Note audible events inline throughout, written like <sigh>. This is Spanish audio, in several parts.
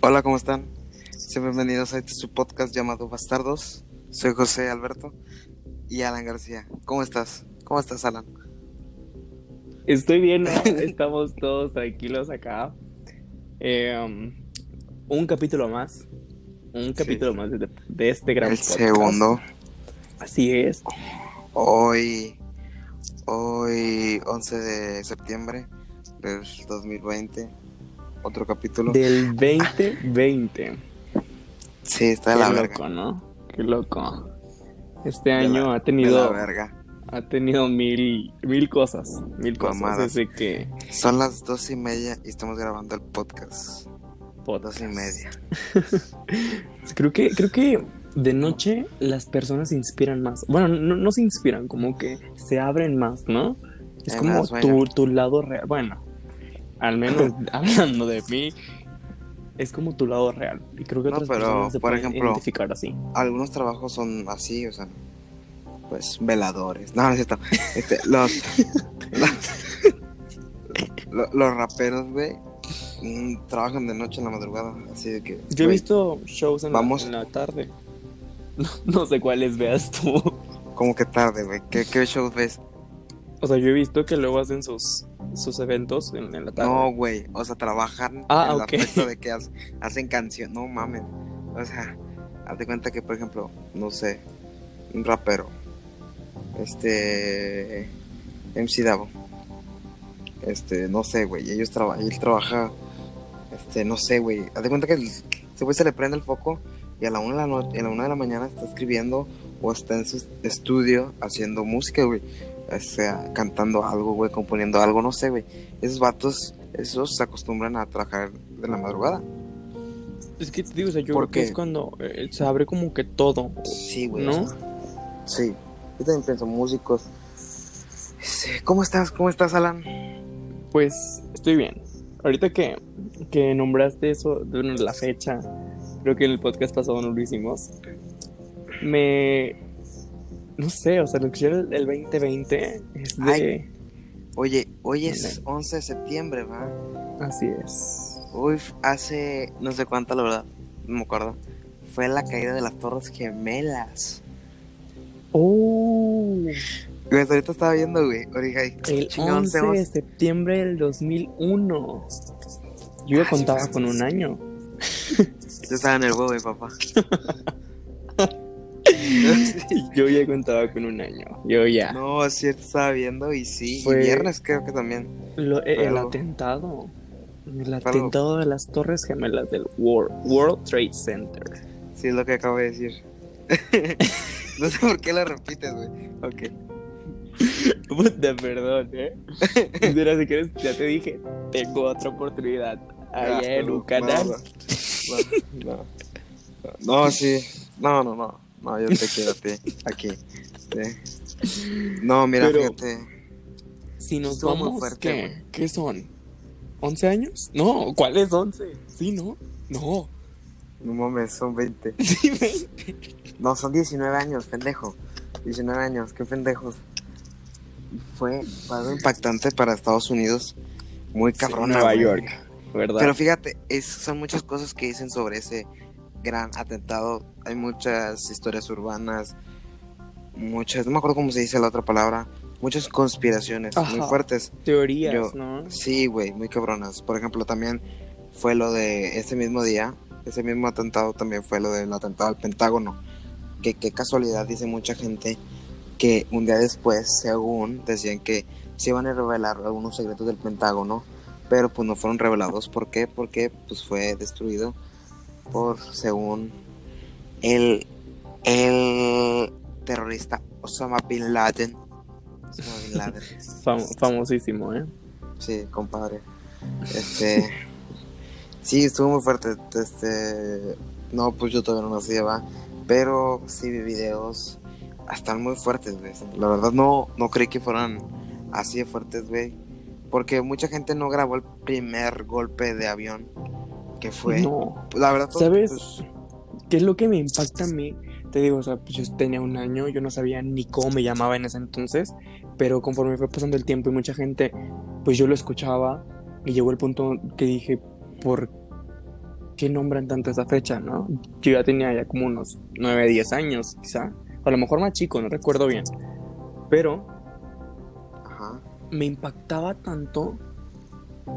Hola, ¿cómo están? Sean bienvenidos a este su podcast llamado Bastardos. Soy José Alberto y Alan García. ¿Cómo estás? ¿Cómo estás, Alan? Estoy bien, ¿no? <laughs> estamos todos tranquilos acá. Eh, um, un capítulo más. Un capítulo más de, de este gran El podcast. segundo. Así es. Hoy, hoy, 11 de septiembre del 2020. Otro capítulo. Del 2020. Sí, está de Qué la loco, verga. ¿no? Qué loco. Este De año la- ha De la tenido verga. ha tenido mil mil cosas, mil cosas. Desde que Son las dos y media y estamos grabando el podcast. podcast. Dos y media. <laughs> Creo que creo que de noche las personas se inspiran más. Bueno, no, no se inspiran, como que se abren más, ¿no? Es En como tu, tu lado real. Bueno, al menos <laughs> hablando de mí, es como tu lado real. Y creo que No, otras pero, personas se por pueden ejemplo, identificar así. algunos trabajos son así, o sea, pues veladores. No, no es cierto. Este, los, <laughs> los, lo- los raperos, güey, mm, trabajan de noche en la madrugada. Así de que. Yo he visto shows en, la, vamos. en la tarde. <laughs> No, no sé cuáles veas tú. Como que tarde, güey. ¿Qué, ¿Qué shows ves? O sea, yo he visto que luego hacen sus, sus eventos en, en la tarde. No, güey. O sea, trabajan Ah, en ok. el aspecto de <laughs> que hace- hacen canción. No mames. O sea, haz de cuenta que, por ejemplo, no sé, un rapero. Este. MC Davo. Este, no sé, güey. Ellos trabajan. Él trabaja. Este, no sé, güey. Haz de cuenta que el- ese güey se le prende el foco y a la una de la noche, a la una de la mañana está escribiendo o está en su estudio haciendo música, güey. O sea, cantando algo, güey, componiendo algo, no sé, güey. Esos vatos, esos se acostumbran a trabajar de la madrugada. Es que te digo, o sea, yo ¿Por creo que es cuando eh, se abre como que todo. Sí, güey. ¿No? sí. Yo también pienso, músicos. ¿Cómo estás? ¿Cómo estás, Alan? Pues estoy bien. Ahorita que, que nombraste eso bueno, la fecha, creo que en el podcast pasado no lo hicimos. Me. No sé, o sea, lo que yo el, el 2020 es de. Ay. Oye, hoy es Dale. 11 de septiembre, ¿va? Así es. Uy, hace no sé cuánto, la verdad, no me acuerdo. Fue la caída de las Torres Gemelas. Oh, Güey, ahorita estaba viendo, güey. El chingón, 11 tenemos- de septiembre del 2001. Yo ya Ah, contaba sí, con un año. Yo estaba en el huevo, mi papá. <laughs> <laughs> Yo ya contaba con un año. Yo ya. no, cierto, estaba viendo y sí. y viernes creo que también. Lo- eh, el atentado. El Pero- atentado de las Torres Gemelas del World, World Trade Center. Sí, es lo que acabo de decir. <laughs> no sé por qué lo repites, güey. Ok. <laughs> Puta, perdón, ¿eh? Mira, si quieres, ya te dije, tengo otra oportunidad. Allá Ah, en un canal. No, no, no. No, sí. No, no, no. No, yo te quiero a ti. Aquí. Sí. No, mira, Pero- fíjate. Si nos Estuvo vamos, fuerte, ¿qué? ¿Qué son? ¿11 años? No, ¿cuáles 11? Sí, ¿no? No. No mames, son 20. <laughs> Sí, ven. No, son 19 años, pendejo. 19 años, qué pendejos. Fue, algo impactante para Estados Unidos. Muy cabrón. Nueva York, ¿verdad? Pero fíjate, es, son muchas cosas que dicen sobre ese gran atentado. Hay muchas historias urbanas, muchas, no me acuerdo cómo se dice la otra palabra, muchas conspiraciones muy Ajá. fuertes. Teorías, Yo- ¿no? Sí, güey, muy cabronas. Por ejemplo, también fue lo de ese mismo día, ese mismo atentado también fue lo del atentado al Pentágono. Que qué casualidad, dice mucha gente, que un día después, según decían que se iban a revelar algunos secretos del Pentágono, pero pues no fueron revelados. ¿Por qué? Porque pues fue destruido por, según el, el terrorista Osama Bin Laden. Osama Bin Laden. <laughs> Fam- famosísimo, ¿eh? Sí, compadre. Este. sí, estuvo muy fuerte. Este. No, pues yo todavía no nací, va. Pero sí vi videos. Están muy fuertes, güey. La verdad no, no creí que fueran así de fuertes, güey. Porque mucha gente no grabó el primer golpe de avión que fue. No. La verdad, todo- ¿Sabes? pues, ¿Qué es lo que me impacta a mí? Te digo, o sea, pues yo tenía un año, yo no sabía ni cómo me llamaba en ese entonces, pero conforme fue pasando el tiempo y mucha gente, pues yo lo escuchaba y llegó el punto que dije, ¿por qué nombran tanto esa fecha, no? Yo ya tenía ya como unos 9, 10 años, quizá. A lo mejor más chico, no recuerdo bien. Pero Ajá. me impactaba tanto.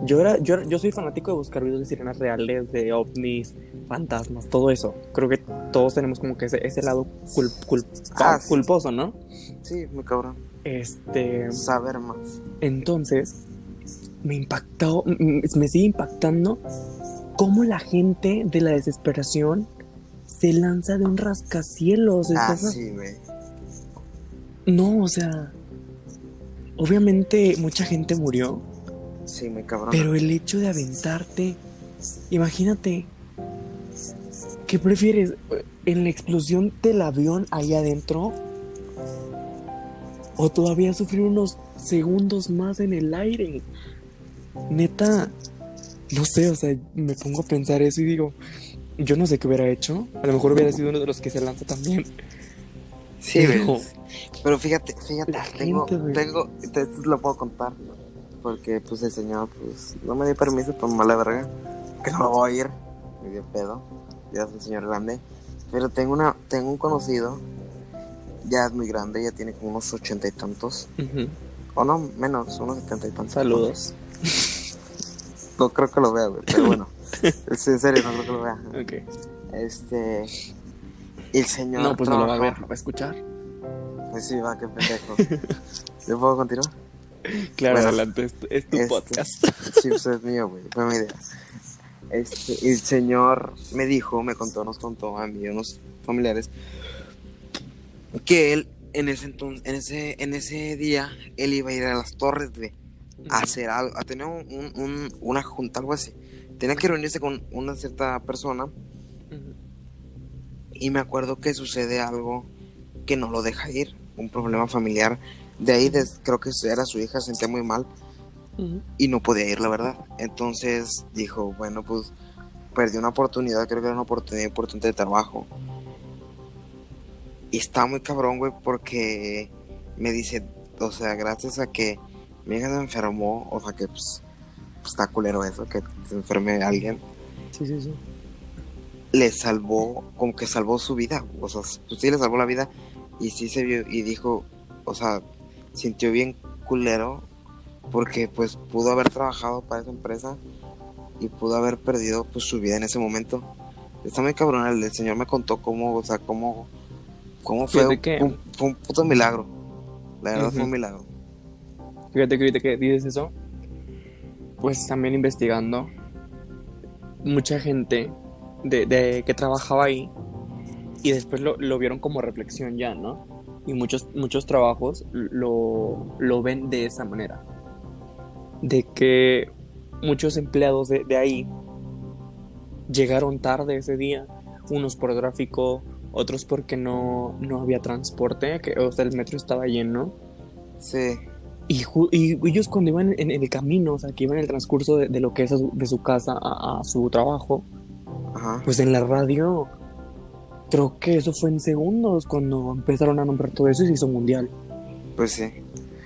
Yo, era, yo, yo soy fanático de buscar videos de sirenas reales, de ovnis, fantasmas, todo eso. Creo que todos tenemos como que ese, ese lado cul- Ah, sí. culposo, ¿no? Sí, muy cabrón. Este. Saber más. Entonces, me impactó, me sigue impactando cómo la gente de la desesperación se lanza de un rascacielos. Ah, sí, güey. No, o sea, obviamente mucha gente murió, Sí, muy cabrón. pero el hecho de aventarte, imagínate, ¿qué prefieres? ¿En la explosión del avión ahí adentro? ¿O todavía sufrir unos segundos más en el aire? Neta, no sé, o sea, me pongo a pensar eso y digo, yo no sé qué hubiera hecho. A lo mejor hubiera sido uno de los que se lanza también. Sí, Pero-. Pero fíjate, fíjate, tengo, gente, tengo, te, te lo puedo contar. Porque, pues, el señor, pues, no me dio permiso, pues, mala verga. Que no lo voy a ir. Me dio pedo. Ya es un señor grande. Pero tengo una, tengo un conocido. Ya es muy grande, ya tiene como unos ochenta y tantos. Ujú. O no, menos, unos setenta y tantos. Saludos. <laughs> No creo que lo vea, güey. Pero bueno. <laughs> es en serio, no creo que lo vea. Ok. Este. El señor. No, pues no lo va a ver, lo va a escuchar. Pues sí, va, qué pendejo. <laughs> ¿Le puedo continuar? <laughs> Claro, Bueno, adelante, es tu, es tu este- podcast. Sí, pues es mío, güey. Fue mi idea. Este, el señor me dijo, me contó, nos contó a mí y a unos familiares que él en ese entonces, en ese, en ese día, él iba a ir a las torres, güey, a hacer algo, a tener un, un- un- una junta, algo así. Tenía que reunirse con una cierta persona y me acuerdo que sucede algo que no lo deja ir, un problema familiar. De ahí creo que era su hija, se sentía muy mal y no podía ir, la verdad. Entonces dijo, bueno, pues perdí una oportunidad, creo que era una oportunidad importante de trabajo. Y está muy cabrón, güey, porque me dice, o sea, gracias a que mi hija se enfermó, o sea, que pues, pues, está culero eso, que se enferme alguien, Sí, sí, sí. le salvó, como que salvó su vida, o sea, pues sí le salvó la vida y sí se vio y dijo, o sea, sintió bien culero porque pues pudo haber trabajado para esa empresa y pudo haber perdido pues su vida en ese momento. Está muy cabrón, el, señor me contó cómo, o sea, cómo, cómo fue, un, fue un puto milagro. La verdad fue un milagro. Fíjate que ahorita que dices eso, pues también investigando, mucha gente de, de que trabajaba ahí y después lo, lo vieron como reflexión ya, ¿no? Y muchos, muchos trabajos lo, lo ven de esa manera. De que muchos empleados de, de ahí llegaron tarde ese día, unos por tráfico, otros porque no, no había transporte, que, o sea, el metro estaba lleno. Sí, Y, y ellos cuando iban en, el camino, o sea, que iban en el transcurso de, de lo que es su- de su casa a, a su trabajo, ajá. pues en la radio, creo que eso fue en segundos cuando empezaron a nombrar todo eso y se hizo mundial. Pues sí.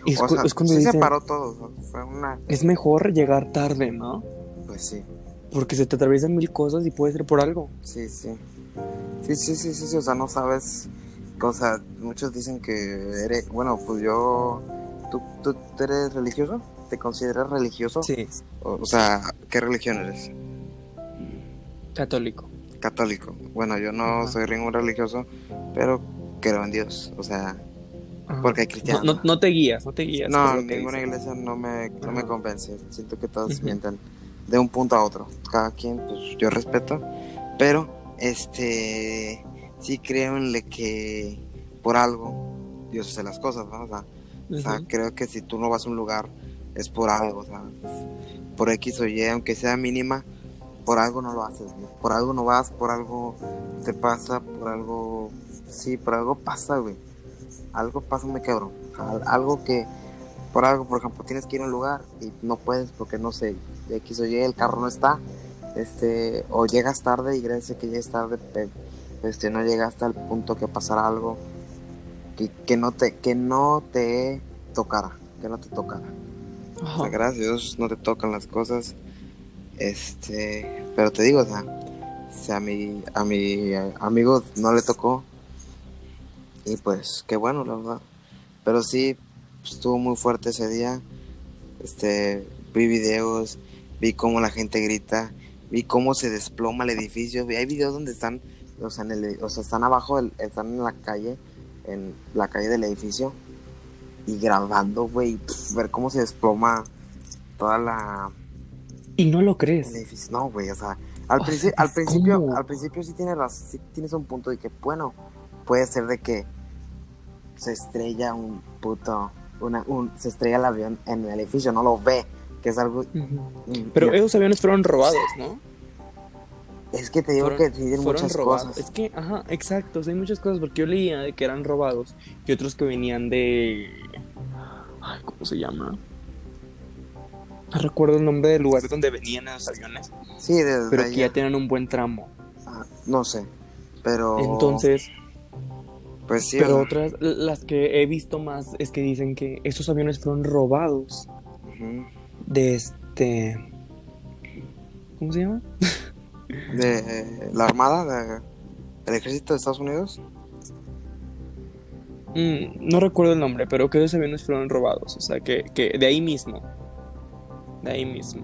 Y es, o cu- sea, es cuando sí se dicen, paró todo. fue una. es mejor llegar tarde, ¿no? Pues sí. Porque se te atraviesan mil cosas y puede ser por algo. Sí, sí. Sí, sí, sí, sí, sí, o sea, no sabes. O sea, muchos dicen que eres. Bueno, pues yo. ¿Tú, tú eres religioso? ¿Te consideras religioso? Sí, O, o sea, ¿qué religión eres? católico. Católico. Bueno, yo no Ajá. soy ningún religioso, pero creo en Dios. O sea, Ajá. porque hay no, cristianos. no, no te guías, no te guías. No, ninguna iglesia no me, no me convence. Siento que todos mienten de un punto a otro. Cada quien, pues yo respeto. Pero, este, sí creo en que por algo Dios hace las cosas, ¿no? O sea, o sea, Ujú. creo que si tú no vas a un lugar es por algo, o sea, por X o Y, aunque sea mínima, por algo no lo haces, güey. Por algo no vas, por algo te pasa, por algo, sí, por algo pasa, güey. Algo pasa muy cabrón. Al- Algo que, por algo, por ejemplo, tienes que ir a un lugar y no puedes porque no sé, X o Y, el carro no está, este, o llegas tarde y gracias a que llegues tarde, este, no llegaste al punto que pasara algo que, que no te, que no te tocara, que no te tocara. O sea, Ajá. gracias a Dios no te tocan las cosas. Este, pero te digo, o sea, a mi, a mi amigo no le tocó. Y pues, qué bueno, la verdad. Pero sí, estuvo muy fuerte ese día. Este, vi videos, vi cómo la gente grita, vi cómo se desploma el edificio. Hay videos donde están, o sea, en el, o sea, están abajo, están en la calle, en la calle del edificio. Y grabando, güey, ver cómo se desploma toda la, Y no lo crees. No, güey, o sea, al, O sea, al principio, al principio sí tienes, raz- sí tienes un punto de que, bueno, puede ser de que se estrella un puto, una, un, se estrella el avión en el edificio, no lo ve, que es algo... Pero ya- esos aviones fueron robados, ¿no? es que te digo fueron- que tienen muchas robados. cosas. Es que, ajá, exacto. o sea, hay muchas cosas porque yo leía de que eran robados y otros que venían de. Ay, ¿cómo se llama? No recuerdo el nombre del lugar donde venían esos aviones, Sí, desde pero que ya tenían un buen tramo. ah, no sé, pero... Entonces, pues sí, pero o otras, las que he visto más es que dicen que esos aviones fueron robados ujú, de este. ¿Cómo se llama? <laughs> de eh, la Armada, de, del Ejército de Estados Unidos. Mm, no recuerdo el nombre, pero que esos aviones fueron robados. O sea, que, que de ahí mismo. De ahí mismo.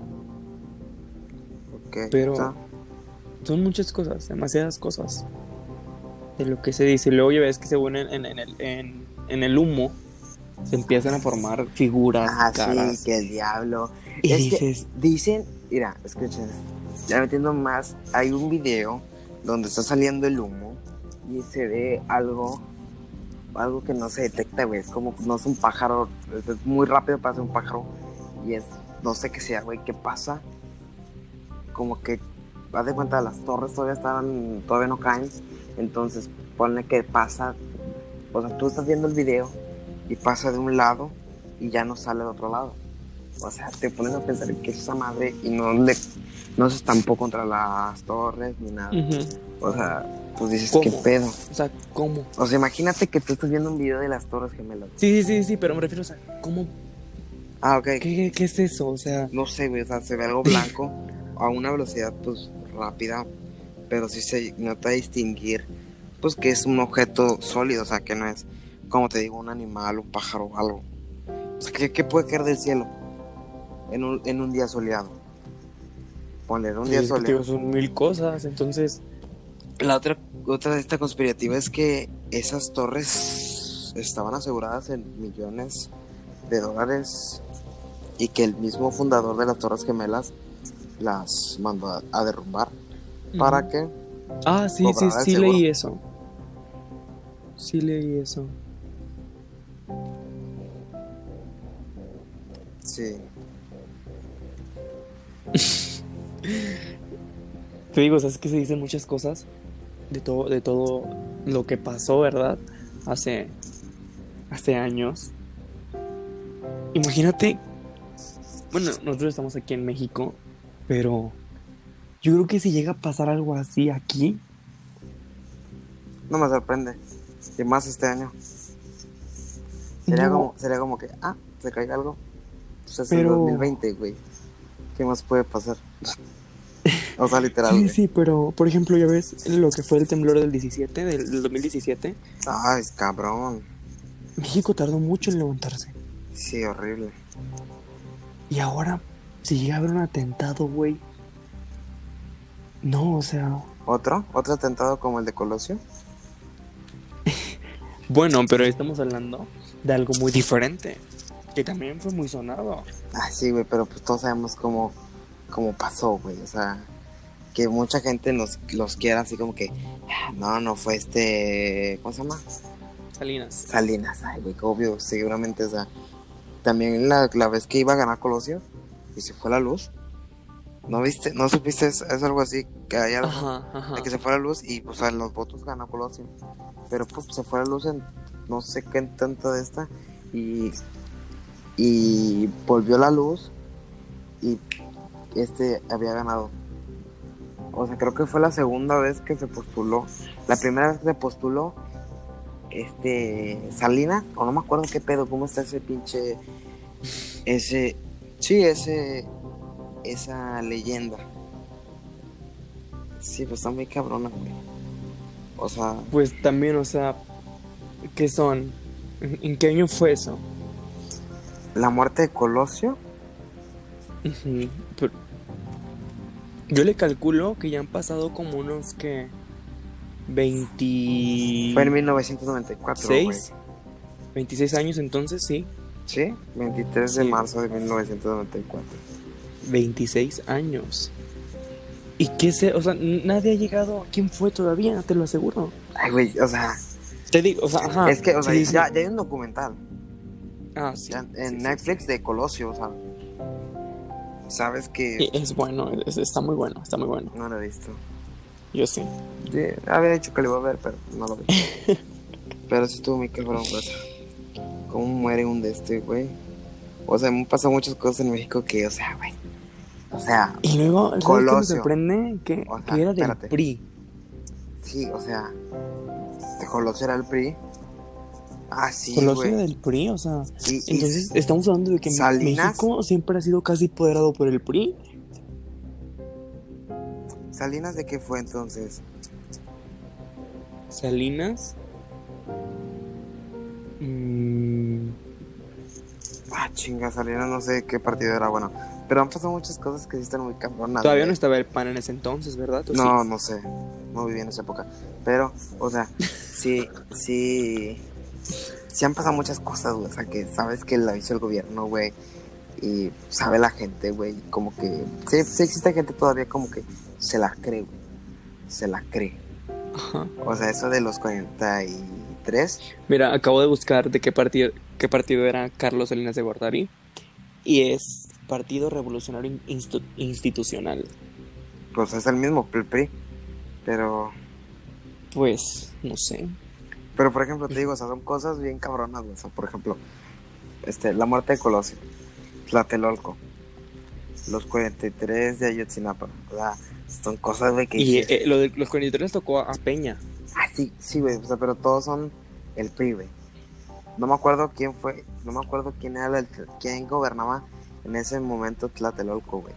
ok, Pero- Son muchas cosas, demasiadas cosas. De lo que se dice. Luego ya ves que según en, en, en el, en, en el humo se empiezan a formar figuras, ah, caras. sí, que el diablo. y es que- dices, Dicen, mira, escuchen, ya metiendo más, hay un video donde está saliendo el humo y se ve algo, algo que no se detecta, güey, es como, no es un pájaro, es, es muy rápido para ser un pájaro y es, no sé qué sea, güey, qué pasa, como que, haz de cuenta, las torres todavía están, todavía no caen, entonces ponle que pasa, o sea, tú estás viendo el video y pasa de un lado y ya no sale de otro lado. O sea, te pones a pensar que es esa madre y no le no se estampó contra las torres ni nada. ujú, O sea, pues dices, ¿Cómo? ¿qué pedo? o sea, ¿cómo? O sea, imagínate que tú estás viendo un video de las torres gemelas. Sí, sí, sí, sí, pero me refiero, o sea, ¿cómo? Ah, ok. ¿Qué, es eso? O sea, No sé, güey, o sea, se ve algo blanco a una velocidad, pues, rápida, pero sí se nota distinguir, pues, que es un objeto sólido, o sea, que no es, como te digo, un animal, un pájaro, algo. O sea, ¿qué, qué puede caer del cielo en un, en un día soleado? Ponle, en un sí, día soleado. son mil cosas, entonces, La otra, otra de esta conspirativa es que esas torres estaban aseguradas en millones de dólares y que el mismo fundador de las Torres Gemelas las mandó a, derrumbar para que Ah, sí, sí, sí seguro. leí eso. Sí leí eso. sí <laughs> Te digo, o sea, es que se dicen muchas cosas de todo, de todo lo que pasó, ¿verdad? Hace, hace años. Imagínate, bueno, nosotros estamos aquí en México, pero yo creo que si llega a pasar algo así aquí, no me sorprende y más este año. Sería no, como sería como que ah se caiga algo. Pues es el Pero- 2020 güey. Qué más puede pasar o sea <laughs> literal sí, güey. sí, pero por ejemplo, ya ves lo que fue el temblor del 17, del, del 2017, ay cabrón. México tardó mucho en levantarse. sí horrible Y ahora, si llega a haber un atentado, güey. No, o sea. otro otro atentado como el de Colosio <laughs> Bueno, pero estamos hablando de algo muy diferente. Que también fue muy sonado. Ah, sí, güey, pero pues todos sabemos cómo, cómo pasó, güey. O sea, que mucha gente nos los quiera así como que, "Ah, no, no fue este, ¿cómo se llama? Salinas. Salinas, ay, güey, obvio, seguramente, o sea, también la, la vez que iba a ganar Colosio y se fue la luz, ¿no viste? ¿No supiste? Es, es algo así, que hay algo Ajá, ajá. de que se fue la luz y, pues, en los votos ganó Colosio. Pero, pues, se fue la luz en no sé qué tanto de esta y, y volvió la luz y este había ganado. O sea, creo que fue la segunda vez que se postuló. La primera vez que se postuló, este, Salinas, o no me acuerdo qué pedo, cómo está ese pinche, ese, sí, ese, esa leyenda. Sí, pues está muy cabrona, güey. O sea, Pues también, o sea, ¿qué son? ¿En qué año fue eso? la muerte de Colosio. Pero- Yo le calculo que ya han pasado como unos que 26, Fue en 1994, güey. 26 años entonces, sí, Sí, 23 de marzo de 1994. 26 años. ¿Y qué sé? O sea, nadie ha llegado. ¿Quién fue todavía? Te lo aseguro. Ay, güey, o sea, Te digo, o sea, ajá. es que, o sea, sí, sí. ya, ya hay un documental Ah, sí. ya en sí, Netflix de Colosio, o sea, sabes que. Es bueno, es- está muy bueno, está muy bueno. no lo he visto. Yo sí. Sí, había dicho que lo iba a ver, pero no lo vi. <laughs> pero sí estuvo muy cabrón, güey. ¿Cómo muere un de este, güey? O sea, me han pasado muchas cosas en México que, o sea, güey. O sea, Y luego, ¿sabes qué me Colosio. sorprende? Que, O sea, que era del espérate. PRI. sí, o sea, de Colosio era el PRI. Ah, sí, Colosio era del PRI, o sea. Y- y- Entonces, estamos hablando de que Salinas. México siempre ha sido casi apoderado por el PRI. ¿Salinas de qué fue entonces? Salinas. Mm, Ah, chinga, Salinas no sé qué partido era, bueno. Pero han pasado muchas cosas que sí están muy cabronas. todavía no estaba el PAN en ese entonces, ¿verdad? ¿O No, sí? no sé. No viví en esa época. Pero, o sea, <laughs> sí, sí. Sí han pasado muchas cosas, güey. O sea, que sabes que la hizo el gobierno, güey. Y sabe la gente, güey. Como que. Sí, sí existe gente todavía como que se la cree, güey. Se la cree. Ajá. O sea, eso de los 43. Mira, acabo de buscar de qué partido, qué partido era Carlos Salinas de Gortari. Y es Partido Revolucionario Instu- Institucional. Pues es el mismo, el PRI. Pero. Pues, no sé. Pero por ejemplo, te digo, o sea, son cosas bien cabronas, güey. O sea, por ejemplo, este, la muerte de Colosio, Tlatelolco, los 43 de Ayotzinapa. O sea, son cosas, güey, que. Y eh, lo de los 43 tocó a Peña. ah, sí, sí, güey. O sea, pero todos son el PRI, güey. No me acuerdo quién fue, no me acuerdo quién era el, quién gobernaba en ese momento Tlatelolco, güey.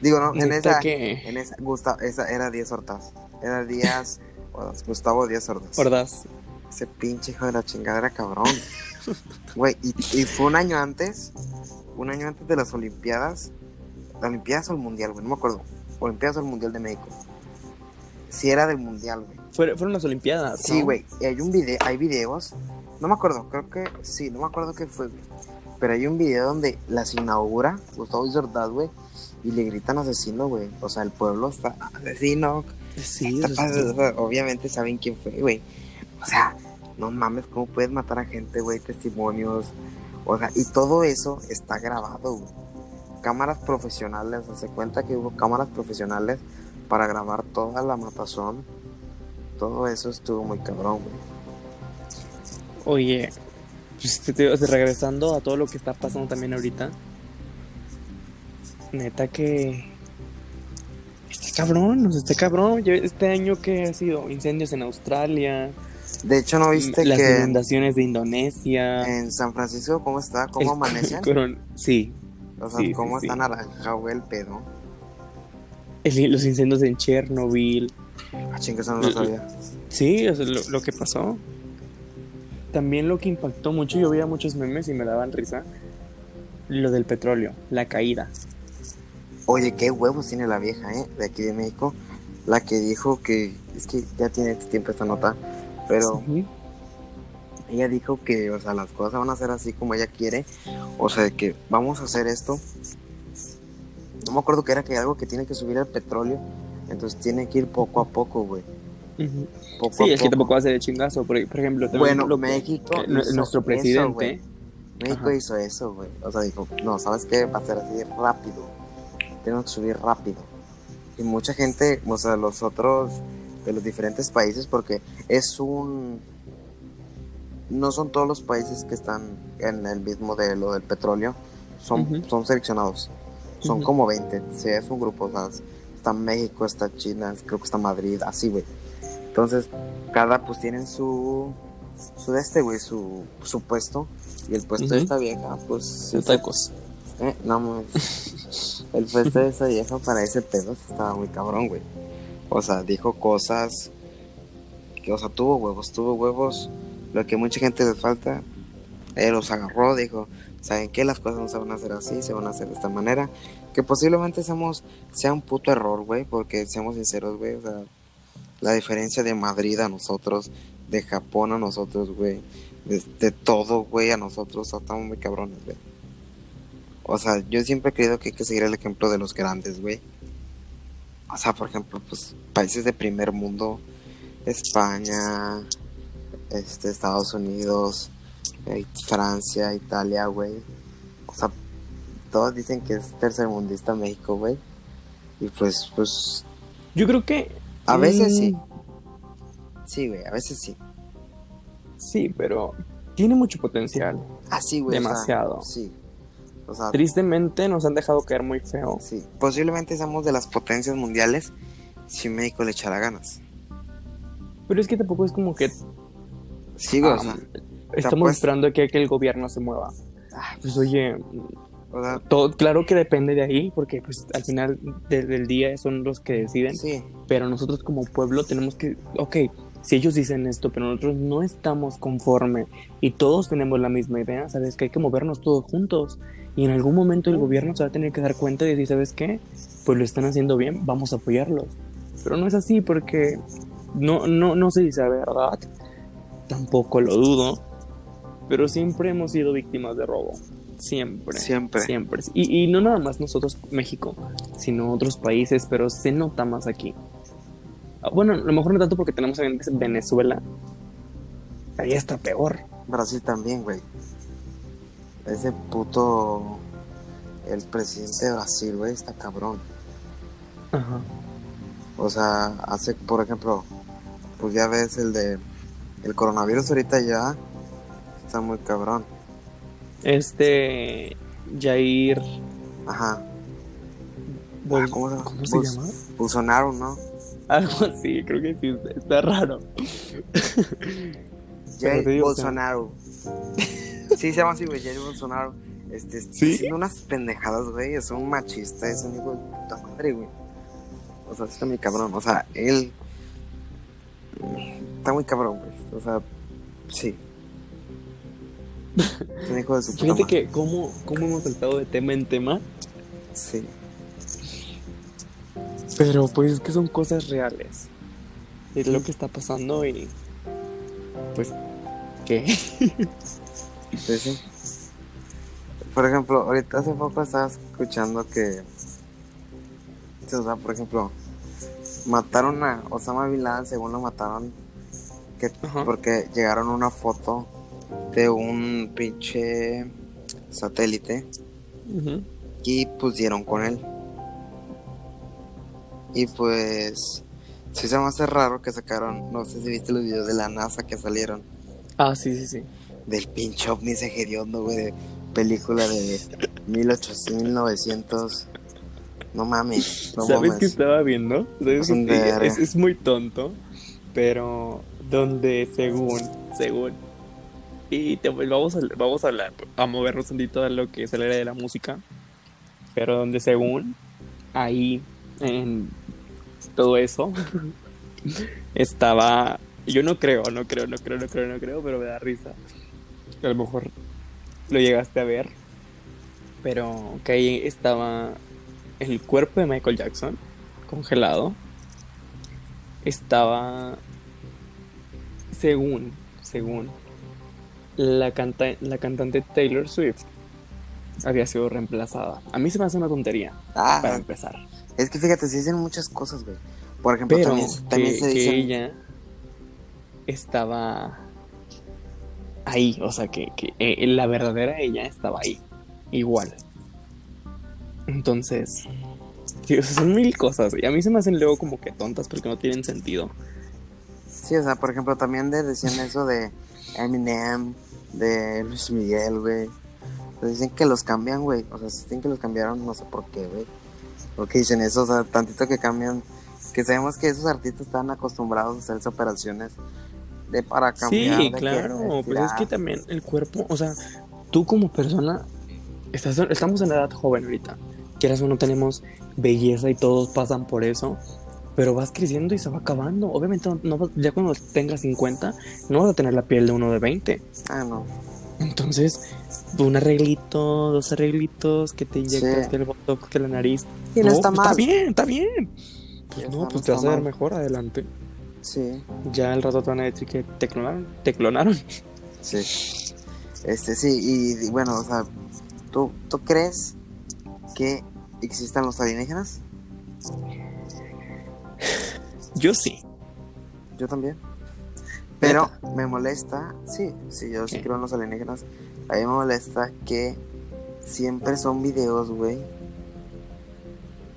Digo, no, en esa, que... en esa, Gustavo, esa era Díaz Hortaz. Era Díaz, Gustavo Díaz Ordaz. Ordaz. Ese pinche hijo de la chingadera cabrón. Güey, y, y fue un año antes, un año antes de las Olimpiadas. ¿Las Olimpiadas o el Mundial, güey? No me acuerdo. Olimpiadas o el Mundial de México. Sí era del Mundial, güey. Fueron, las Olimpiadas. Sí, ¿no? güey. y Hay un video, hay videos. No me acuerdo, creo que sí, no me acuerdo qué fue, güey. Pero hay un video donde las inaugura Gustavo Jordás, güey. Y le gritan asesino, güey. O sea, el pueblo está asesino. Sí, Está obviamente saben quién fue, güey. O sea, no mames, ¿cómo puedes matar a gente, güey? Testimonios. O sea, y todo eso está grabado, güey. Cámaras profesionales, se cuenta que hubo cámaras profesionales para grabar toda la matazón. Todo eso estuvo muy cabrón, güey. Oye, pues, te- te- regresando a todo lo que está pasando también ahorita. Neta que. Está cabrón, está cabrón. Este año que ha sido incendios en Australia, De hecho, ¿no viste las que inundaciones de Indonesia. en San Francisco cómo está? ¿Cómo amanecen? coron- Sí, O sea, sí, sí, cómo sí. está naranja, güey, el pedo. el- los incendios en Chernobyl. Ah, chingue, eso no lo sabía. Sí, o sea, lo, lo que pasó. También lo que impactó mucho, yo veía muchos memes y me daban risa. Lo del petróleo, la caída. Oye, qué huevos tiene la vieja, ¿eh? De aquí de México. La que dijo que. Es que ya tiene este tiempo esta nota. Pero ella dijo que, o sea, las cosas van a ser así como ella quiere. O sea, que vamos a hacer esto. No me acuerdo que era que algo que tiene que subir el petróleo. Entonces tiene que ir poco a poco, güey. Ujú. Poco Sí, a es que poco. tampoco va a ser de chingazo. Por, por ejemplo, Bueno, lo que- México. que hizo nuestro presidente. México Ajá. hizo eso, güey. O sea, dijo, no, ¿sabes qué? Va a ser así rápido. Tenemos que subir rápido. Y mucha gente, o sea, los otros de los diferentes países, porque es un... No son todos los países que están en el mismo de lo del petróleo, son, Ujú. son seleccionados. Son Ujú. como 20, sí, es un grupo, o sea, está México, está China, creo que está Madrid, así, güey. Entonces, cada pues tienen su, su de este, güey, su, su puesto. Y el puesto de Ujú. esta vieja, pues, de tacos. eh, no <laughs> el puesto de esa vieja para ese pedo estaba muy cabrón, güey. O sea, dijo cosas que, o sea, tuvo huevos, tuvo huevos. Lo que mucha gente le falta, él los agarró, dijo, ¿saben qué? Las cosas no se van a hacer así, se van a hacer de esta manera. Que posiblemente seamos, sea un puto error, güey, porque seamos sinceros, güey, o sea, la diferencia de Madrid a nosotros, de Japón a nosotros, güey, de, de todo, güey, a nosotros, estamos muy cabrones, güey. O sea, yo siempre he creído que hay que seguir el ejemplo de los grandes, güey. O sea, por ejemplo, pues países de primer mundo, España, este, Estados Unidos, eh, Francia, Italia, güey. O sea, todos dicen que es tercermundista México, güey. Y pues, pues, Yo creo que. a veces mm, sí. Sí, güey, a veces sí. Sí, pero tiene mucho potencial. Así, güey. o sea, Demasiado. sí. O sea, Tristemente nos han dejado caer muy feo. sí. Posiblemente seamos de las potencias mundiales si México le echara ganas. Pero es que tampoco es como que Sí, güey, o ah, sea, estamos puedes- esperando que, que el gobierno se mueva. ah, Pues oye, o sea, todo, claro que depende de ahí, porque pues al final del, del día son los que deciden. sí. Pero nosotros como pueblo tenemos que, ok, si ellos dicen esto, pero nosotros no estamos conforme y todos tenemos la misma idea, sabes que hay que movernos todos juntos. Y en algún momento el gobierno se va a tener que dar cuenta y decir, ¿sabes qué? Pues lo están haciendo bien, vamos a apoyarlos. Pero no es así porque no, no, no sé si sea verdad, tampoco lo dudo, pero siempre hemos sido víctimas de robo. Siempre. Siempre. Siempre. Y, y no nada más nosotros, México, sino otros países, pero se nota más aquí. Ah, Bueno, a lo mejor no tanto porque tenemos en Venezuela. Ahí está peor. Brasil también, güey. Ese puto. El presidente de Brasil, güey, está cabrón. Ajá. O sea, hace, por ejemplo, pues ya ves el de. El coronavirus ahorita ya está muy cabrón. Este. Jair. Ajá. Bol- Ah, ¿cómo se- ¿Cómo se Bus- llama? Bolsonaro, ¿no? Algo así, creo que sí, está raro. Jair Bolsonaro. <laughs> sí, se llama así, güey, Jair Bolsonaro. Este, está ¿Sí? haciendo unas pendejadas, güey. Es un machista, es un hijo de puta madre, güey. O sea, está muy cabrón. O sea, él. Está muy cabrón, güey. O sea, sí. Es un hijo de su puta Fíjate madre. que cómo, cómo hemos saltado de tema en tema, Sí. pero pues es que son cosas reales. Es lo que está pasando y pues ¿qué? <laughs> Sí, sí. Por ejemplo, ahorita hace poco estaba escuchando que, o sea, por ejemplo, mataron a Osama Bin Laden, según lo mataron, que Ajá. porque llegaron una foto de un pinche satélite y pusieron con él. Y pues, sí se me hace raro que sacaron, no sé si viste los videos de la NASA que salieron. Ah, sí, sí, sí. Del pinche ovni ese hediondo, güey, de película de 1800, 1900. No mames, no ¿Sabes mames. qué estaba viendo? ¿Sabes es, es muy tonto, pero donde según, según, y te, vamos, a, vamos a hablar, a movernos un poquito a lo que es el área de la música, pero donde según, ahí, en todo eso, <laughs> estaba, yo no creo, no creo, no creo, no creo, no creo, pero me da risa. A lo mejor lo llegaste a ver, pero que ahí estaba el cuerpo de Michael Jackson congelado estaba según según la canta la cantante Taylor Swift había sido reemplazada a mí se me hace una tontería Ah, para empezar es que fíjate, se dicen muchas cosas, güey. Por ejemplo, pero también, también que, se que dicen. ella estaba ahí o sea que, que eh, la verdadera ella estaba ahí igual entonces son mil cosas y a mí se me hacen luego como que tontas porque no tienen sentido Sí, o sea, por ejemplo, también de, decían eso de Eminem, de Luis Miguel, güey. Pues dicen que los cambian, güey. O sea, si dicen que los cambiaron, no sé por qué, güey. ¿Por qué dicen eso? O sea, tantito que cambian. Que sabemos que esos artistas están acostumbrados a hacer esas operaciones de para cambiar. Sí, de claro, pues es que también el cuerpo, o sea, tú como persona, estás, estamos en la edad joven ahorita, quieras o no tenemos belleza y todos pasan por eso, pero vas creciendo y se va acabando. Obviamente, no, ya cuando tengas 50, no vas a tener la piel de uno de 20. Ah, no. Entonces, un arreglito, dos arreglitos, que te inyectas, Sí. que el botox, que la nariz. Y no está pues, mal. bien, está bien. Pues no, está, pues te vas está a ver mejor adelante. Sí, Ya al rato te van a decir que te clonaron. Te clonaron. sí. Este, sí, y, y bueno, o sea, ¿tú, ¿tú crees que existan los alienígenas? Yo sí. Yo también. Pero me molesta, sí, sí, yo sí ¿Qué? creo en los alienígenas. A mí me molesta que siempre son videos, güey.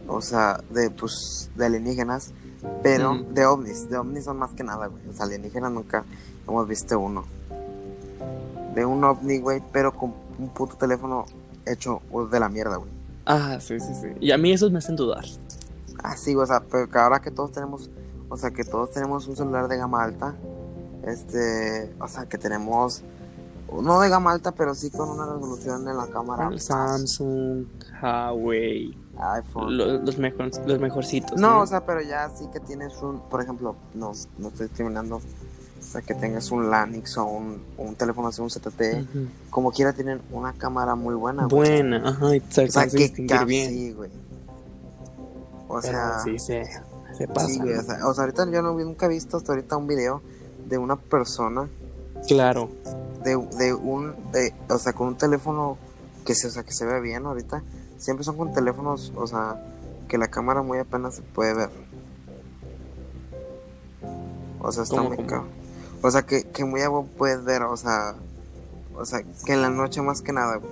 O sea, de, pues, de alienígenas, pero de ovnis. De ovnis son más que nada, güey. Sea, alienígenas nunca hemos visto uno. De un ovni, güey, pero con un puto teléfono hecho de la mierda, güey. Ah, sí, sí, sí. Y a mí esos me hacen dudar. Ah, sí, o sea, pero que ahora que todos tenemos, o sea, que todos tenemos un celular de gama alta, este, o sea, que tenemos, no de gama alta, pero sí con una resolución en la cámara. El Samsung, Huawei, iPhone. lo- los, mejor, los mejorcitos. No, o sea, pero ya sí que tienes un, por ejemplo, no, no estoy discriminando, o sea, que tengas un Lanix o un, un teléfono así, un ZTE, Ujú. como quiera tienen una cámara muy buena, güey. Buena, ajá, y se O sea, que distinguir ca- bien. sí, güey. O Pero sea, sí, se, se pasa. sí, güey, o sea, o sea, ahorita yo no, nunca he visto hasta ahorita un video de una persona Claro. de, de un de, o sea con un teléfono que se o sea que se ve bien ahorita siempre son con teléfonos o sea que la cámara muy apenas se puede ver. O sea está ¿Cómo, muy cabrón. o sea que, que muy a huevo puedes ver o sea o sea que en la noche más que nada güey.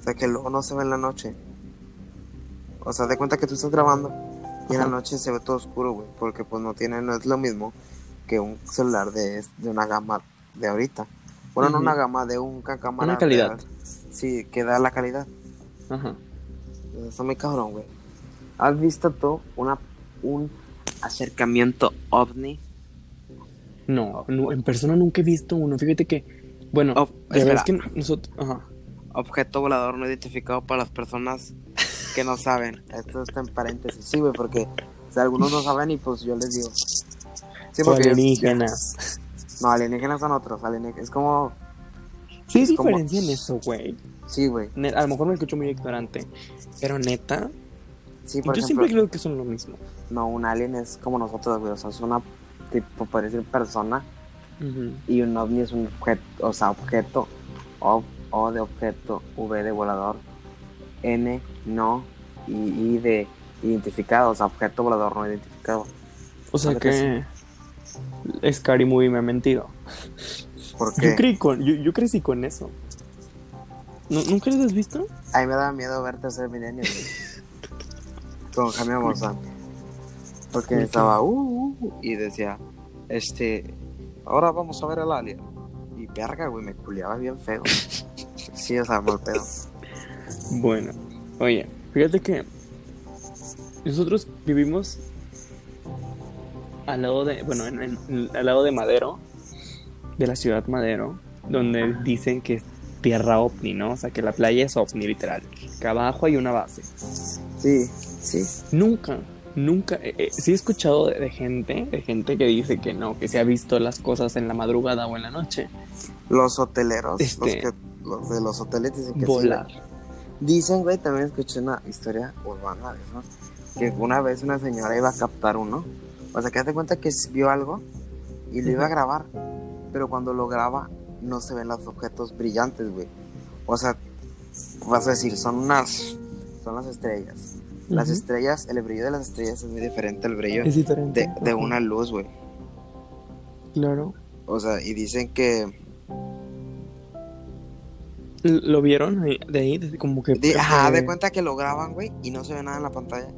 O sea que luego no se ve en la noche. O sea de cuenta que tú estás grabando y en la noche se ve todo oscuro güey porque pues no tiene no es lo mismo que un celular de, de una gama de ahorita. Bueno no una gama de un cámara Una calidad. sí que da la calidad. Ajá. Está muy cabrón güey. Has visto tú una un acercamiento ovni No, no, en persona nunca he visto uno. Fíjate que, bueno, Oh, ya ves que nosotros, ajá, objeto volador no identificado para las personas que no saben. Esto está en paréntesis. Sí güey porque o sea, algunos no saben y pues yo les digo. Sí o alienígenas. <laughs> no alienígenas son otros. Alienígenas es como Sí, hay Es como- diferencia en eso, güey. sí güey A lo mejor me escucho muy ignorante, pero neta, sí yo por ejemplo siempre creo que son lo mismo. no un alien es como nosotros güey o sea es una tipo parece persona Ujú. y un ovni es un objeto, o sea, objeto, o, o de objeto, V de volador, N no, y I de identificado, o sea, objeto volador no identificado. O sea que que Scary Movie me ha mentido. ¿Por Yo creí con, yo, yo crecí con eso. ¿Nu- ¿Nunca lo has visto? A mí me daba miedo ver Tercer Milenio. Con Jaime Maussan. Porque estaba, uh, uh, uh, y decía, este, ahora vamos a ver el alien. Y verga, güey, me culiaba bien feo. <laughs> Sí, o sea, mal pedo. Bueno, oye, fíjate que nosotros vivimos al lado de, bueno, en- en- al lado de Madero, de la ciudad Madero, donde dicen que es tierra ovni, ¿no? O sea, que la playa es ovni, literal. Que abajo hay una base. Sí, sí. Nunca, nunca, eh, eh, sí he escuchado de, de gente, de gente que dice que no, que se ha visto las cosas en la madrugada o en la noche. Los hoteleros, Este- los, que, los de los hoteles dicen que Volar. Dicen, güey, también escuché una historia urbana de eso, que una vez una señora iba a captar uno, o sea, que hace cuenta que vio algo y lo iba a grabar, pero cuando lo graba no se ven los objetos brillantes, güey. O sea, vas a decir, son unas, son las estrellas. Las estrellas, el brillo de las estrellas es muy diferente al brillo diferente. de, una luz, güey. Claro. O sea, y dicen que ¿Lo vieron de ahí? Como que... De, ajá, eh, de cuenta que lo graban, güey, y no se ve nada en la pantalla.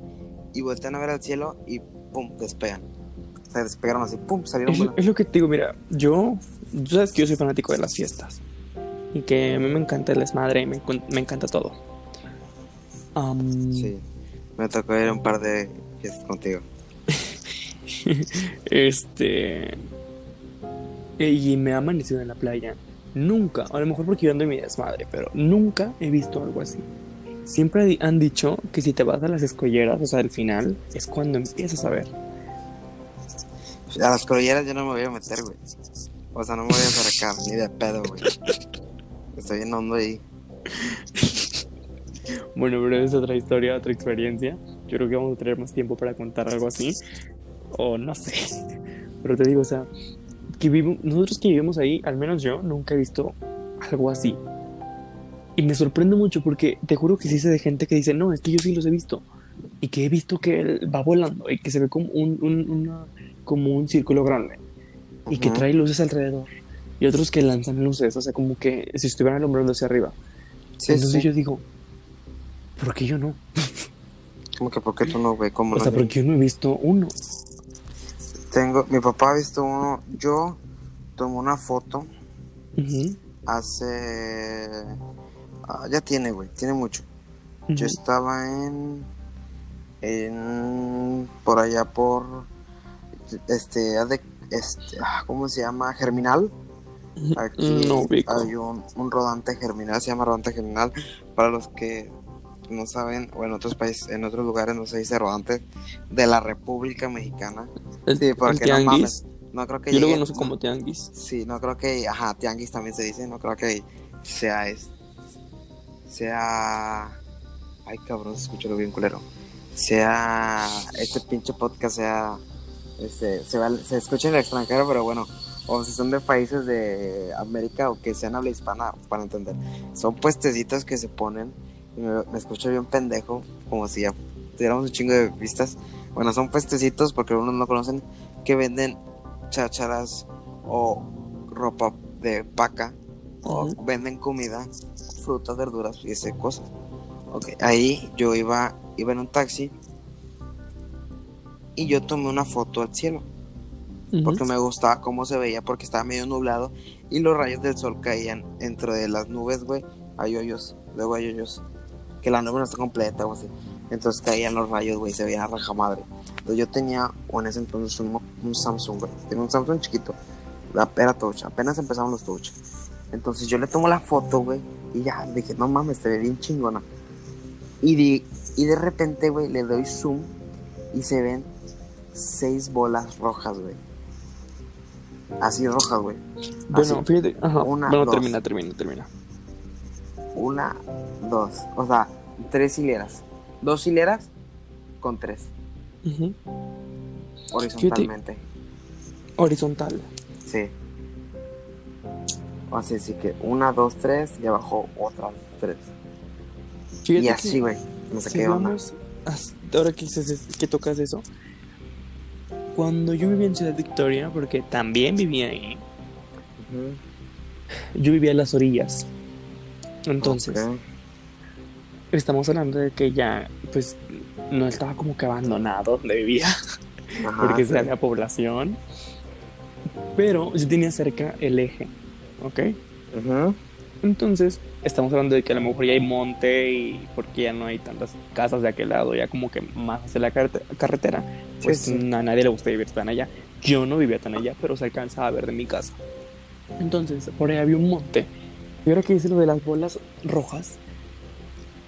Y voltean a ver al cielo y pum, despegan. Despegaron así, pum, salieron Es, es lo que te digo, mira, yo, tú sabes que yo soy fanático de las fiestas y que a mí me encanta el desmadre y me, me encanta todo. Sí, me tocó ir a un par de fiestas contigo. <laughs> Este. Y me ha amanecido en la playa. Nunca, a lo mejor porque yo ando en mi desmadre, pero nunca he visto algo así. siempre han dicho que si te vas a las escolleras, o sea, al final, es cuando empiezas a ver. A las colleras yo no me voy a meter, güey. O sea, no me voy a acercar, ni de pedo, güey. Estoy en hondo ahí. Bueno, pero es otra historia, otra experiencia. Yo creo que vamos a tener más tiempo para contar algo así. O no sé. Pero te digo, o sea, que vivo- nosotros que vivimos ahí, al menos yo, nunca he visto algo así. Y me sorprende mucho porque te juro que sí sé de gente que dice, no, es que yo sí los he visto. Y que he visto que él va volando y que se ve como un, un- una- como un círculo grande. Y que trae luces alrededor. Y otros que lanzan luces, o sea, como que si estuvieran alumbrando hacia arriba. Sí, Entonces sí. yo digo, ¿por qué yo no? Como que, ¿por qué tú no, güey? ¿Cómo O no? sea, porque yo no he visto uno. Tengo, mi papá ha visto uno. Yo tomé una foto hace. ah, ya tiene, güey, tiene mucho. Yo estaba en. En. Por allá por. Este. este ah, ¿Cómo se llama? Germinal. Aquí No ubico. hay un, un rodante germinal, se llama rodante germinal. Para los que no saben, o en otros países, en otros lugares no se dice rodante de la República Mexicana. El, Sí, el porque no tianguis. mames. No creo que Yo lo conozco como tianguis. Sí, no creo que, ajá, tianguis también se dice, no creo que sea es, sea, ay cabrón, se escucha lo bien culero, sea, este pinche podcast sea, este, se, va, se escucha en el extranjero, pero bueno, o si son de países de América o que sean habla hispana, para entender, son puestecitos que se ponen, y me, me escucho bien pendejo, como si ya tuviéramos un chingo de vistas, bueno, son puestecitos, porque algunos no conocen, que venden chácharas o ropa de vaca o Ujú. venden comida, frutas, verduras y ese cosas. Ok, ahí yo iba, iba en un taxi y yo tomé una foto al cielo porque me gustaba cómo se veía porque estaba medio nublado y los rayos del sol caían entre de las nubes, güey, hay hoyos, luego hay hoyos, que la nube no está completa o así. Entonces caían los rayos, güey, se veía raja madre. Entonces yo tenía, o en ese entonces, un, un Samsung, güey. Tenía un Samsung chiquito. La- Era touch, apenas empezaban los touch. Entonces yo le tomo la foto, güey, y ya dije, no mames, te ve bien chingona. Y, di- y de repente, güey, le doy zoom y se ven seis bolas rojas, güey. Así rojas, güey. Bueno, fíjate. Ajá. Una, bueno, dos. termina, termina, termina. Una, dos. O sea, tres hileras. Dos hileras con tres. Ujú. Horizontalmente. Horizontal. Sí. Así, así que una, dos, tres y abajo otras tres. Fíjate y así, güey. No sé si qué onda. vamos as- ahora que, que tocas eso, cuando yo vivía en Ciudad Victoria, porque también vivía ahí, yo vivía en las orillas. Entonces, estamos hablando de que ya, pues, no estaba como que abandonado donde vivía. Ajá, porque sí. se había población. Pero yo tenía cerca el eje, ¿ok? Ujú. Entonces, estamos hablando de que a lo mejor ya hay monte y porque ya no hay tantas casas de aquel lado, ya como que más hacia la carretera, pues Sí, sí. a nadie le gusta vivir tan allá. Yo no vivía tan allá, pero se alcanzaba a ver de mi casa. Entonces, por ahí había un monte. Y ahora que dice lo de las bolas rojas,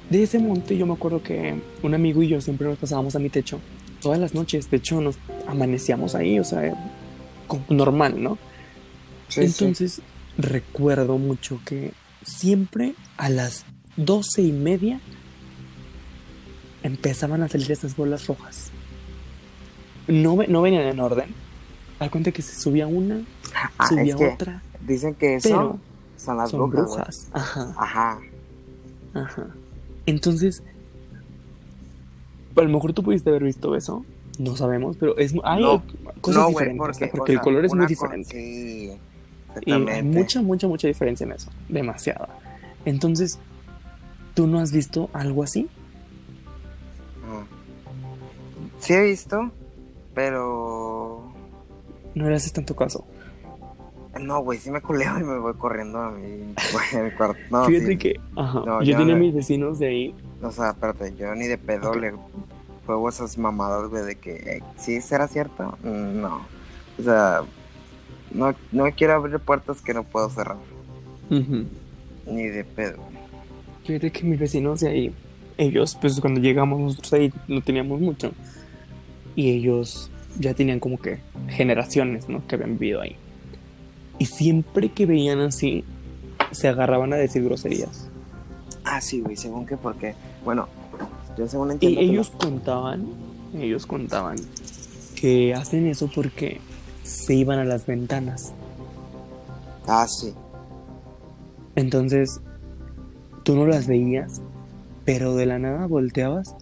de ese monte yo me acuerdo que un amigo y yo siempre nos pasábamos a mi techo todas las noches. De hecho, nos amanecíamos ahí, o sea, normal, ¿no? Sí. Entonces, recuerdo mucho que siempre a las doce y media empezaban a salir esas bolas rojas. No, no venían en orden. Al cuenta que se subía una, Ah, subía es que otra, dicen que eso pero son las son brujas. Ajá, Ajá. ajá. Entonces, a lo mejor tú pudiste haber visto eso. No sabemos, pero es, hay No, cosas no, diferentes. porque, porque o el color es muy diferente. Sí, Y hay exactamente. mucha, mucha, mucha diferencia en eso. Demasiada. Entonces, ¿tú no has visto algo así? Ah. Sí he visto, pero... No le haces tanto caso. No, güey, sí me culeo y me voy corriendo a mi, <laughs> güey, a mi cuarto. No, Fíjate sí. que, ajá, No, yo ya tenía no. mis vecinos de ahí. O sea, espérate, yo ni de pedo le juego esas mamadas, güey, de que eh, sí será cierto. Mm, No. O sea, no, no quiero abrir puertas que no puedo cerrar. Ni de pedo. Fíjate que mis vecinos de ahí ellos, pues cuando llegamos nosotros ahí no teníamos mucho. Y ellos ya tenían como que generaciones, ¿no? Que habían vivido ahí. Y siempre que veían así, se agarraban a decir groserías. Ah, sí, güey, según que porque, bueno, yo según Y entiendo. que ellos contaban, ellos contaban que hacen eso porque se iban a las ventanas. Ah, sí. Entonces, tú no las veías, pero de la nada volteabas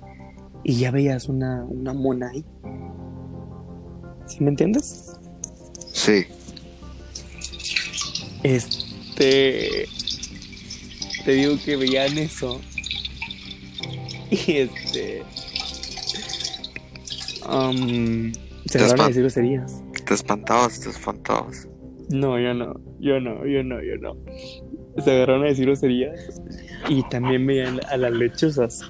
y ya veías una, una mona ahí. ¿Sí me entiendes? Sí. Este. Te digo que veían eso. Y este. um, se a decir groserías. Te espantabas, te espantabas. No, yo no, yo no, yo no, yo no. Se agarraron a decir groserías. Y también veían a las lechuzas.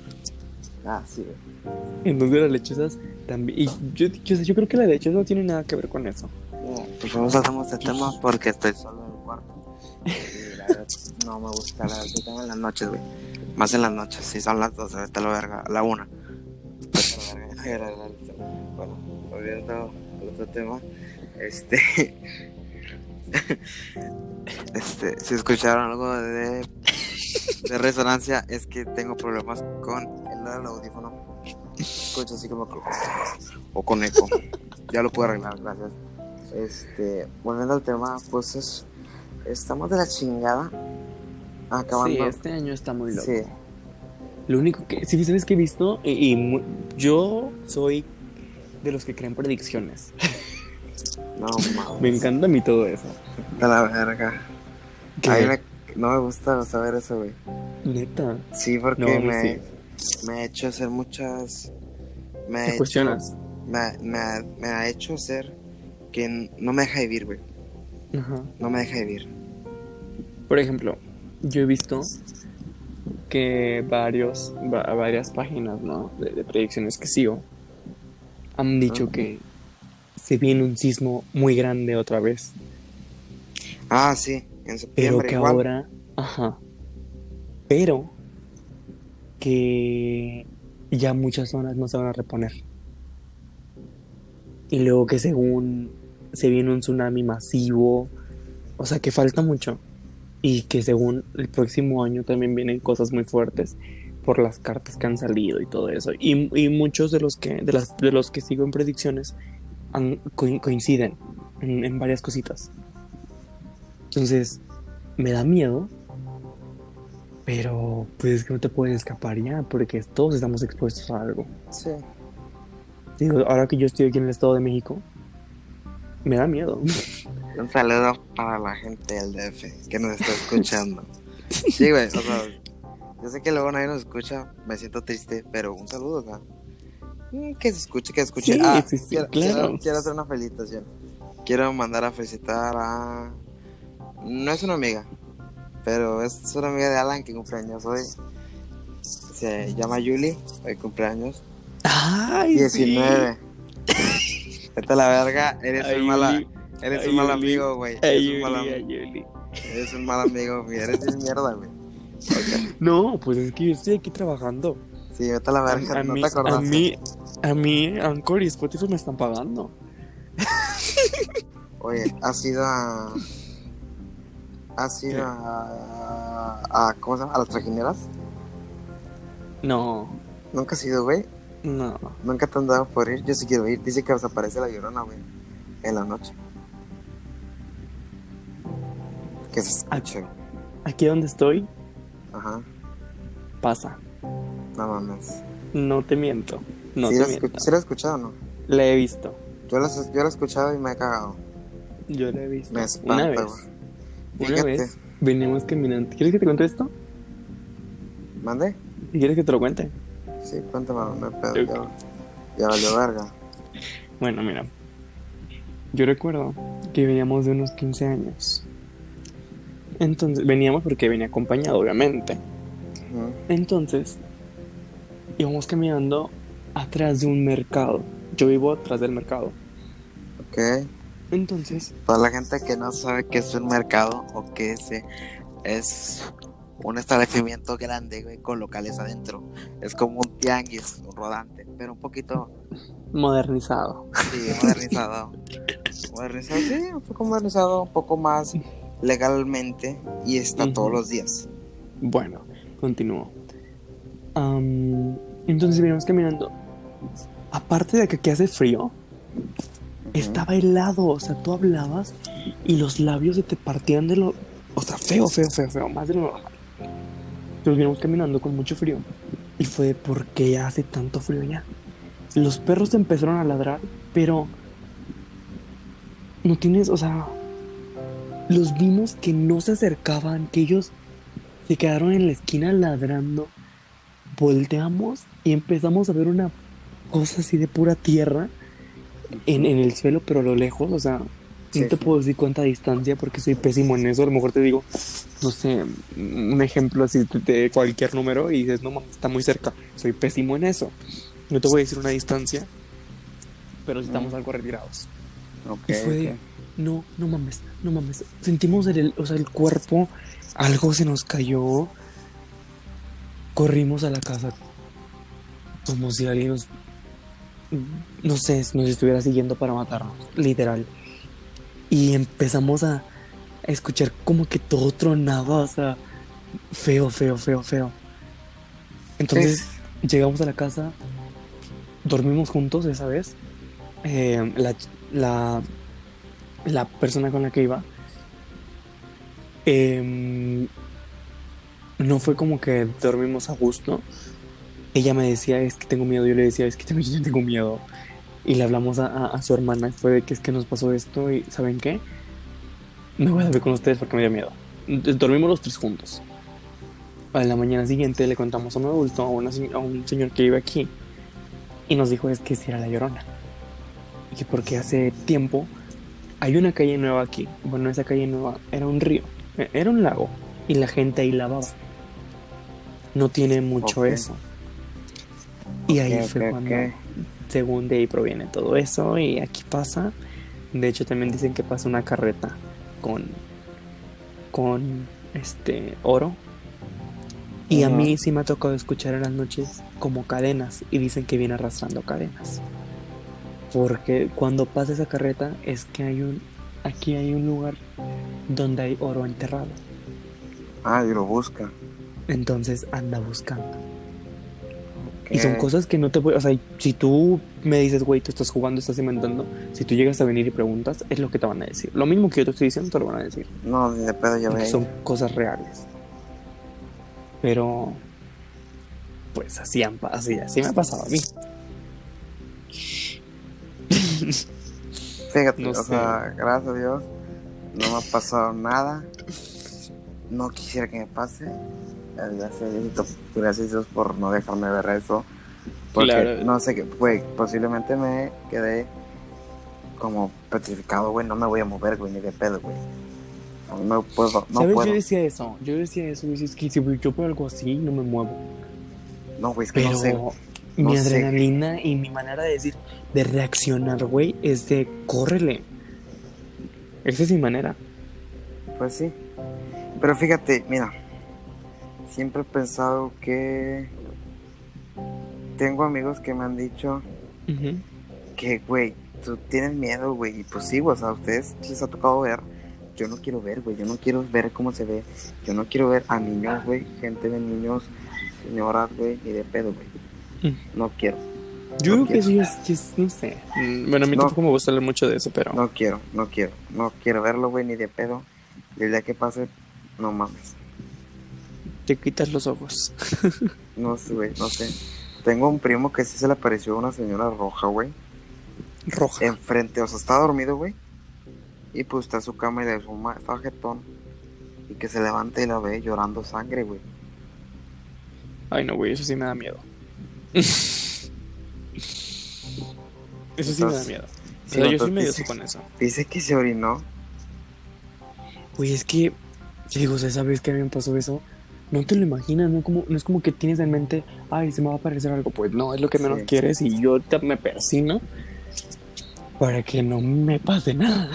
Ah, sí, güey. Entonces las lechuzas también. Y yo, yo, yo creo que la lechuza no tiene nada que ver con eso. Mira, Pues no saltamos de tema porque estoy solo en el cuarto. Y la verdad, no me gusta la tema en las noches, güey. Más en las noches, si son las 12, vete a la verga, la 1. <laughs> Bueno, volviendo al otro tema, este. <laughs> Este, si escucharon algo de, de resonancia, es que tengo problemas con el audífono. Escucho así como que- o con eco. Ya lo puedo arreglar, gracias. Este, volviendo al tema, pues es, estamos de la chingada. Acabando. Sí, este año está muy loco. Sí. Lo único que, sí, ¿sabes qué he visto? Y, y yo soy de los que creen predicciones. <laughs> No <laughs> mames. Me encanta a mí todo eso. De la verga. A mí me- no me gusta saber eso, güey. Neta, Sí, porque No, a me, sí. me ha hecho hacer muchas. Me ha te hecho- cuestionas. me, ha- me ha- me ha hecho hacer que no me deja vivir, güey. Ajá. No me deja vivir. Por ejemplo, yo he visto que varios, va- varias páginas, ¿no? De, de predicciones que sigo han dicho que se viene un sismo muy grande otra vez. Ah, sí, en Pero que igual. ahora, ajá, pero que ya muchas zonas no se van a reponer. Y luego que según se viene un tsunami masivo, o sea que falta mucho. Y que según el próximo año también vienen cosas muy fuertes por las cartas que han salido y todo eso. Y, y muchos de los que de, las, de los que sigo en predicciones coinciden en- en varias cositas. Entonces, me da miedo. Pero, pues es que no te puedes escapar ya, porque todos estamos expuestos a algo. Sí. Digo, ahora que yo estoy aquí en el Estado de México, me da miedo. Un saludo para la gente del DF que nos está escuchando. Sí, güey, o sea, yo sé que luego nadie nos escucha, me siento triste, pero un saludo, o sea, mm, que se escuche, que se escuche. Sí, ah, sí, sí, quiero, claro. quiero- quiero hacer una felicitación. Quiero mandar a felicitar a. No es una amiga, pero es una amiga de Alan que cumpleaños hoy. Se llama Yuli, hoy cumpleaños. ¡Ay, 19. Vete a la verga, eres Ay, un mala, eres Ay, un mal amigo, güey. Eres un mal amigo. Eres un mal amigo, güey. Eres de mierda, güey. No, pues es que yo estoy aquí trabajando. Sí, vete a la verga, a no mí, te a acordaste. mí, a mí, Anchor y Spotify me están pagando. Oye, ¿has ido a. ¿Has ido a. a ¿Cómo se llama? ¿A las trajineras? No, Nunca has ido, güey. no. Nunca te han dado por ir. Yo sí quiero ir. Dice que desaparece la llorona, güey. En la noche. Que se escuche. Aquí donde estoy, Ajá. pasa. No mames. No te miento. No ¿Sí, la miento. escu- ¿Sí la has escuchado o no? La he visto. Yo la, yo la he escuchado y me he cagado. Yo la he visto. Me Una espanta, vez. güey. Una vez venimos caminando. ¿Quieres que te cuente esto? ¿Mande? ¿Y ¿Quieres que te lo cuente? Sí, cuéntame, no hay pedo. Ok. Ya, ya valió verga. Bueno, mira. Yo recuerdo que veníamos de unos 15 años. Entonces, veníamos porque venía acompañado, obviamente. Entonces, íbamos caminando atrás de un mercado. Yo vivo atrás del mercado. Ok. Entonces, Para la gente que no sabe qué es un mercado o qué es, eh, es un establecimiento grande, güey, con locales adentro. Es como un tianguis, un rodante, pero un poquito modernizado. Sí, modernizado. <laughs> modernizado, sí, un poco modernizado, un poco más legalmente y está todos los días. Bueno, continúo. entonces venimos caminando. Aparte de que aquí hace frío, estaba helado. O sea, tú hablabas y los labios se te partían de lo. O sea, feo, feo, feo, feo. Más de lo normal. Nos venimos caminando con mucho frío. Y fue porque hace tanto frío ya. Los perros empezaron a ladrar, pero. No tienes, o sea. Los vimos que no se acercaban, que ellos se quedaron en la esquina ladrando. Volteamos y empezamos a ver una cosa así de pura tierra en, el suelo, pero a lo lejos, o sea, no te puedo decir cuánta distancia porque soy pésimo en eso. A lo mejor te digo, no sé, un ejemplo así de cualquier número y dices, no está muy cerca. Soy pésimo en eso. No te voy a decir una distancia, pero estamos mm. algo retirados. y fue no, no mames, no mames. Sentimos el, o sea, el cuerpo, algo se nos cayó. Corrimos a la casa como si alguien nos no sé, nos estuviera siguiendo para matarnos, literal. Y empezamos a, escuchar como que todo tronaba, o sea, feo, feo, feo, feo. Entonces llegamos a la casa, dormimos juntos esa vez. Eh, la, la, la, persona con la que iba em, no fue como que dormimos a gusto, ella me decía, es que tengo miedo, yo le decía, es que también tengo miedo. Y le hablamos a, su hermana, fue de que es que nos pasó esto y ¿saben qué? Me voy a dormir con ustedes porque me dio miedo. Dormimos los tres juntos. A la mañana siguiente le contamos a un adulto, a, a un señor que vive aquí, y nos dijo es que si era la llorona. Y que porque hace tiempo hay una calle nueva aquí. Bueno, esa calle nueva era un río, e, era un lago, y la gente ahí lavaba. No tiene mucho eso. Y ahí fue cuando, según de ahí proviene todo eso, y aquí pasa. De hecho, también dicen que pasa una carreta con, con este oro. Y a mí sí me ha tocado escuchar en las noches como cadenas, y dicen que viene arrastrando cadenas. Porque cuando pasa esa carreta es que hay un, aquí hay un lugar donde hay oro enterrado. Ah, y lo busca. Entonces anda buscando. Y son cosas que no te voy, o sea, si tú me dices, güey, tú estás jugando, estás inventando, si tú llegas a venir y preguntas, es lo que te van a decir. Lo mismo que yo te estoy diciendo, te lo van a decir. No, de pedo ya veo. Son cosas reales. Pero, pues así, han, así, así me ha pasado a mí. <laughs> Fíjate, o sea, gracias a Dios, no me ha pasado nada. No quisiera que me pase gracias a Dios por no dejarme ver eso. Porque no sé qué, güey, posiblemente me quedé como petrificado, güey, no me voy a mover, güey, ni de pedo, güey. No puedo, no ¿Sabes? Yo decía eso, yo decía eso, es que si yo veo algo así, no me muevo. No, güey, es que Pero no sé. mi adrenalina y mi manera de decir, de reaccionar, güey, es de córrele. Esa es mi manera. Pues sí. Pero fíjate, mira, siempre he pensado que tengo amigos que me han dicho que, güey, tú tienes miedo, güey, y pues sí, o sea, a ustedes les ha tocado ver. Yo no quiero ver, güey, yo no quiero ver cómo se ve. Yo no quiero ver a niños, güey, gente de niños, señoras, güey, ni de pedo, güey. Mm. No quiero. Yo creo que sí es, no sé. Mm, bueno, a mí tampoco me gusta hablar mucho de eso, pero. No quiero, no quiero. No quiero verlo, güey, ni de pedo. Y el día que pase, no mames te quitas los ojos. <laughs> no sé, güey, no sé. Tengo un primo que sí se le apareció una señora roja, güey. Roja. Enfrente, o sea, está dormido, güey. Y pues está en su cama y le suma, está jetón. Y que se levante y la ve llorando sangre, güey. Ay, no, güey, eso sí me da miedo. <laughs> eso sí me da miedo. Pero yo sí me dice, con eso. Dice que se orinó. Güey, es que, digo, ¿sabes qué a mí me pasó eso? No te lo imaginas, no, como, no es como que tienes en mente, ay, se me va a aparecer algo, pues no, es lo que menos quieres y yo te, me persino para que no me pase nada.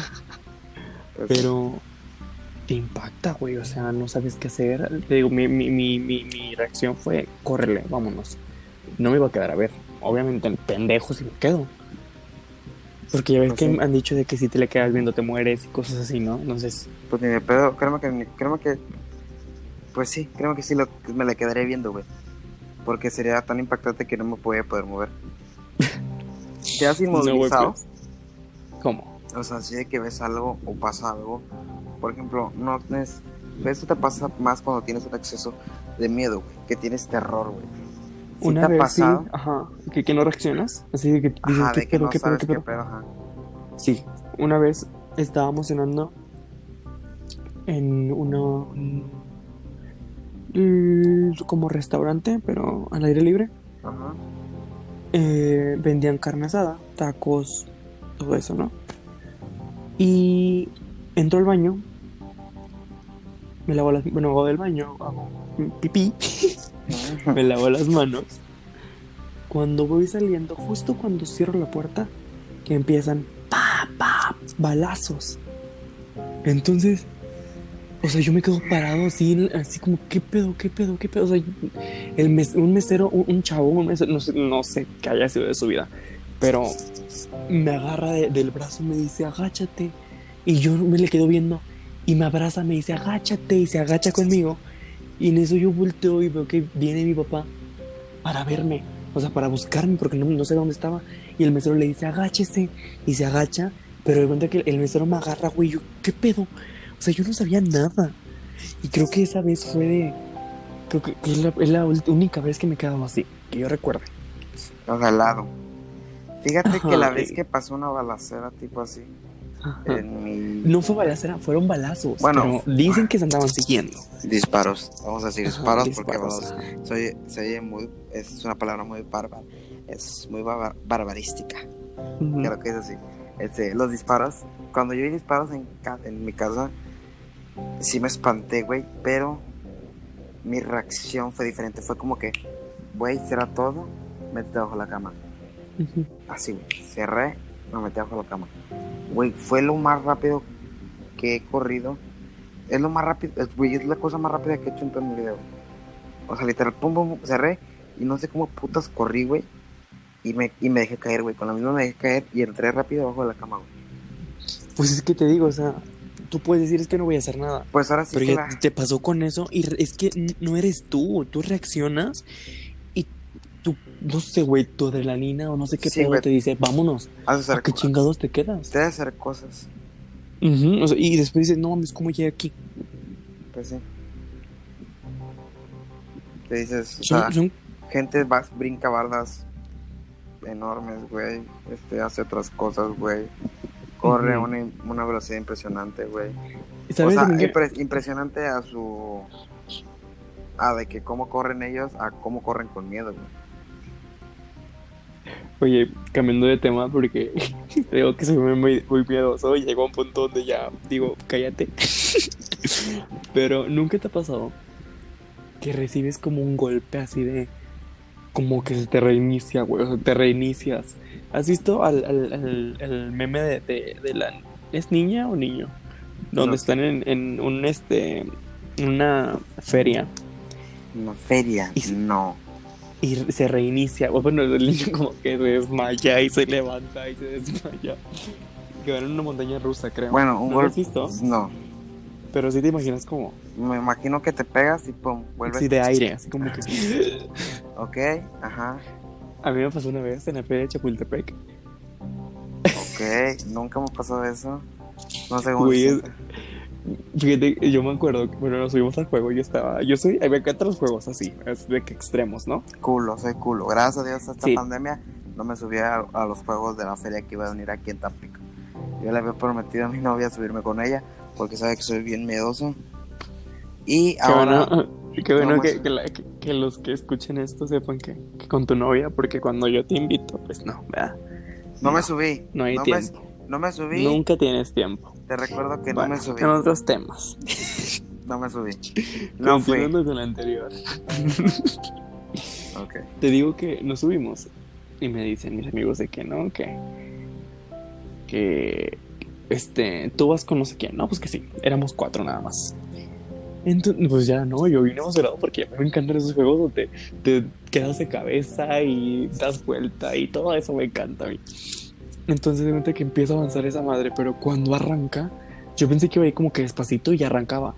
Pues Pero te impacta, güey. O sea, no sabes qué hacer. Te digo, mi, mi, mi, mi, mi reacción fue, córrele, vámonos. No me iba a quedar a ver. Obviamente, el pendejo si me quedo. Porque ya ves Pues que sí. han dicho de que si te le quedas viendo te mueres y cosas así, ¿no? Entonces, Pues ni de pedo, créeme que, créeme que, pues sí, créeme que sí lo, me le quedaré viendo, güey. Porque sería tan impactante que no me podía poder mover. <laughs> Te has inmovilizado. ¿Cómo? o sea, si de que ves algo o pasa algo, por ejemplo, no es, eso te pasa más cuando tienes un exceso de miedo, güey, que tienes terror, güey. ¿Sí Una te ha vez pasado? sí, ajá, que, que no reaccionas. Así de que dices, Ajá, ¿qué de que pedo, no qué sabes qué qué ajá. Sí, una vez estábamos cenando en una como restaurante, pero al aire libre. Ajá. Eh, vendían carne asada, tacos, todo eso, ¿no? Y entro al baño, me lavo las, bueno, hago del baño, hago pipí, <laughs> me lavo las manos. Cuando voy saliendo, justo cuando cierro la puerta, que empiezan pa, pa, balazos. Entonces, o sea, yo me quedo parado así, así como, ¿qué pedo, qué pedo, qué pedo? O sea, el mes- un mesero, un, un chavo, un mesero, no sé, no sé qué haya sido de su vida, pero me agarra de- del brazo y me dice, agáchate. Y yo me le quedo viendo y me abraza, me dice, agáchate, y se agacha conmigo. Y en eso yo volteo y veo que viene mi papá para verme, o sea, para buscarme, porque no, no sé dónde estaba. Y el mesero le dice, agáchese, y se agacha, pero de cuenta que el mesero me agarra, güey, yo, ¿qué pedo? O sea, yo no sabía nada. Y creo que esa vez fue de... Creo que es la, es la ult- única vez que me he quedado así, que yo recuerde. Regalado. Fíjate Ajá, que la vez que pasó una balacera tipo así en mi No fue balacera, fueron balazos. Bueno. pero dicen que se andaban siguiendo. disparos, vamos a decir Ajá, disparos, disparos, porque vamos, soy, se oye muy, es una palabra muy bárbara, es muy barbar- barbarística, Ujú. creo que es así. Este, los disparos, cuando yo vi disparos en, en mi casa, sí me espanté, güey, pero mi reacción fue diferente, fue como que, güey, será todo, métete bajo la cama. Así, güey. Cerré, me metí bajo la cama. Güey, fue lo más rápido que he corrido. Es lo más rápido, es, güey, es la cosa más rápida que he hecho en todo mi video. O sea, literal, pum, pum, pum, cerré y no sé cómo putas corrí, güey. Y me, y me dejé caer, güey. Con la misma me dejé caer y entré rápido bajo de la cama, güey. Pues es que te digo, o sea, tú puedes decir es que no voy a hacer nada. Pues ahora sí Pero que ya la- te pasó con eso y es que no eres tú, tú reaccionas y tú, no sé, güey, tu adrenalina o no sé qué Sí, pedo te dice, vámonos, ¿a hacer, qué chingados te quedas? te hacer cosas. Ujú, o sea, y después dices, no mames, ¿cómo llegué aquí? Pues sí. Te dices, o Son, sea, son- gente va, brinca bardas enormes, güey. Este, hace otras cosas, güey. Corre a Ujú. una, una velocidad impresionante, güey. O ¿sabes sea, también que- impre- impresionante a su... A de que cómo corren ellos, a cómo corren con miedo, güey. Oye, cambiando de tema porque <laughs> creo que soy muy, muy miedoso y llegó a un punto donde ya digo, cállate. <laughs> Pero nunca te ha pasado que recibes como un golpe así de... Como que se te reinicia, güey, o sea, te reinicias. ¿Has visto al, al, al- al meme de, de, de la... ¿Es niña o niño? Donde No. están en, en un, este... Una feria Una feria, Y- no. y se reinicia. Bueno, el niño como que se desmaya y se levanta y se desmaya. Que van en una montaña rusa, creo. Bueno, un ¿No lo has golpe... visto? No. Pero sí te imaginas como Me imagino que te pegas y pum, vuelves. así de aire, así como que... <laughs> Ok, ajá. A mí me pasó una vez en la feria de Chapultepec. Ok, nunca me pasó eso. No sé cómo Güey, es-. Fíjate, yo me acuerdo que bueno, nos subimos al juego y yo estaba... Yo soy... Había que otros juegos así, es de que extremos, ¿no? Culo, soy culo. Gracias a Dios, esta Sí. pandemia no me subía a, a los juegos de la feria que iba a venir aquí en Tampico. Yo le había prometido a mi novia subirme con ella porque sabe que soy bien miedoso. Y Qué ahora, bueno, <laughs> qué bueno no, que, que la- que- que los que escuchen esto sepan que, que con tu novia, porque cuando yo te invito, pues no, ¿verdad? no me subí. No hay me- tiempo. no me subí. Nunca tienes tiempo. Te recuerdo que Bueno, no me subí. en otros temas. <laughs> No me subí. No fui. Con la anterior. Ok. Te digo que nos subimos y me dicen mis amigos de que no, que que este, tú vas con no sé quién. No, pues que sí, éramos cuatro nada más. Entonces, pues ya no, yo vine emocionado porque me encantan esos juegos donde te quedas de cabeza y das vuelta y todo eso me encanta a mí. Entonces, de repente que empieza a avanzar esa madre, pero cuando arranca, yo pensé que iba ahí como que despacito y arrancaba.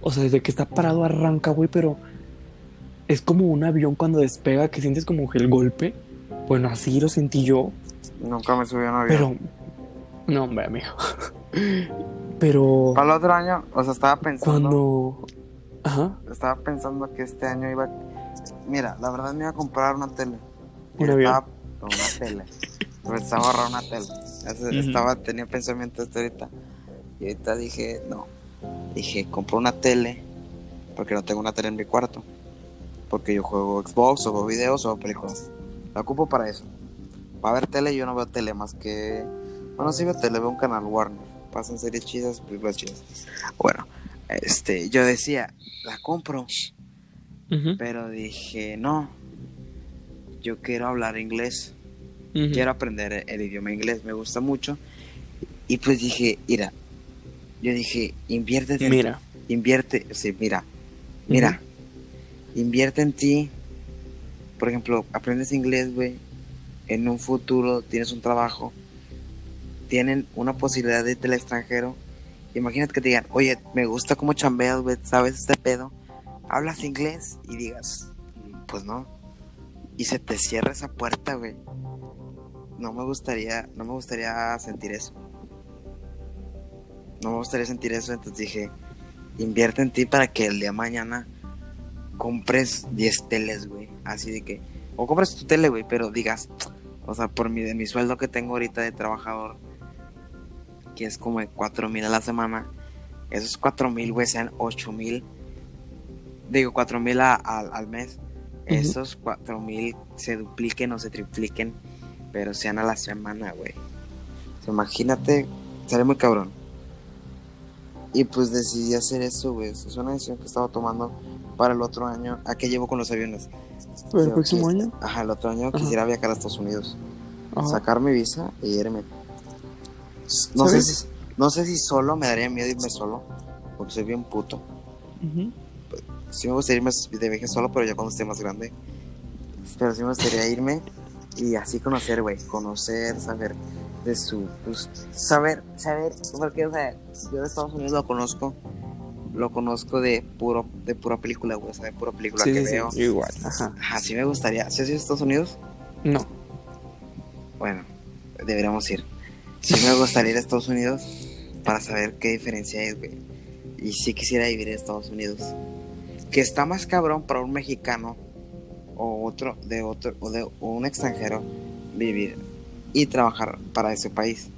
O sea, desde que está parado arranca, güey, pero es como un avión cuando despega que sientes como que el golpe. Bueno, así lo sentí yo. Nunca me subí a un avión. Pero, no, hombre, amigo. <laughs> Pero Para el otro año, o sea, estaba pensando. cuando. Ajá, Estaba pensando que este año iba. Mira, la verdad me iba a comprar una tele. Un Y avión. estaba- Una tele. Estaba a ahorrar una tele. Ujú. Estaba, tenía pensamiento hasta ahorita. Y ahorita dije, no. Dije, compro una tele. Porque no tengo una tele en mi cuarto. Porque yo juego Xbox, o veo videos, o veo películas. La ocupo para eso. Para ver tele, yo no veo tele más que. Bueno, sí veo tele, veo un canal Warner. Pasan series chidas, películas chidas. Bueno, este, yo decía, la compro. Pero dije, no. Yo quiero hablar inglés. Quiero aprender el idioma inglés. Me gusta mucho. Y pues dije, mira. Yo dije, invierte. en- Mira, Invierte. Sí, mira. Mira. Invierte en ti. Por ejemplo, aprendes inglés, güey. En un futuro tienes un trabajo. Tienen una posibilidad de irte al extranjero. Imagínate que te digan, oye, me gusta cómo chambeas, güey. ¿Sabes este pedo? Hablas inglés y digas, pues no. Y se te cierra esa puerta, güey. No me gustaría, no me gustaría sentir eso. No me gustaría sentir eso, entonces dije, invierte en ti para que el día mañana compres 10 teles, güey. Así de que, o compres tu tele, güey, pero digas, o sea, por mi, de mi sueldo que tengo ahorita de trabajador, que es como de 4 mil a la semana, esos 4 mil, güey, sean 8 mil, digo, 4 mil al- al mes, esos 4 mil se dupliquen o se tripliquen, pero sean a la semana, güey. O sea, imagínate, sale muy cabrón. Y pues decidí hacer eso, güey. Es una decisión que estaba tomando para el otro año. ¿A qué llevo con los aviones? ¿Pero el Creo próximo que- año? Ajá, el otro año Ajá. quisiera viajar a Estados Unidos. Ajá. Sacar mi visa y irme. No sé, si, no sé si solo me daría miedo irme solo. Porque soy bien puto. Ujú. Sí me gustaría irme de viaje solo, pero ya cuando esté más grande. Pero sí me gustaría irme y así conocer, güey. Conocer, saber de su... Pues, saber, saber... Porque, o sea, yo de Estados Unidos lo conozco. Lo conozco de puro de pura película, güey. O sea, de pura película Sí, que sí, veo. igual, ajá. Ajá, sí me gustaría. ¿Sí has ido a Estados Unidos? No, Bueno, deberíamos ir. Sí me gustaría ir a Estados Unidos para saber qué diferencia es, güey. Y sí quisiera vivir en Estados Unidos. Que está más cabrón para un mexicano o otro de otro o de un extranjero vivir y trabajar para ese país.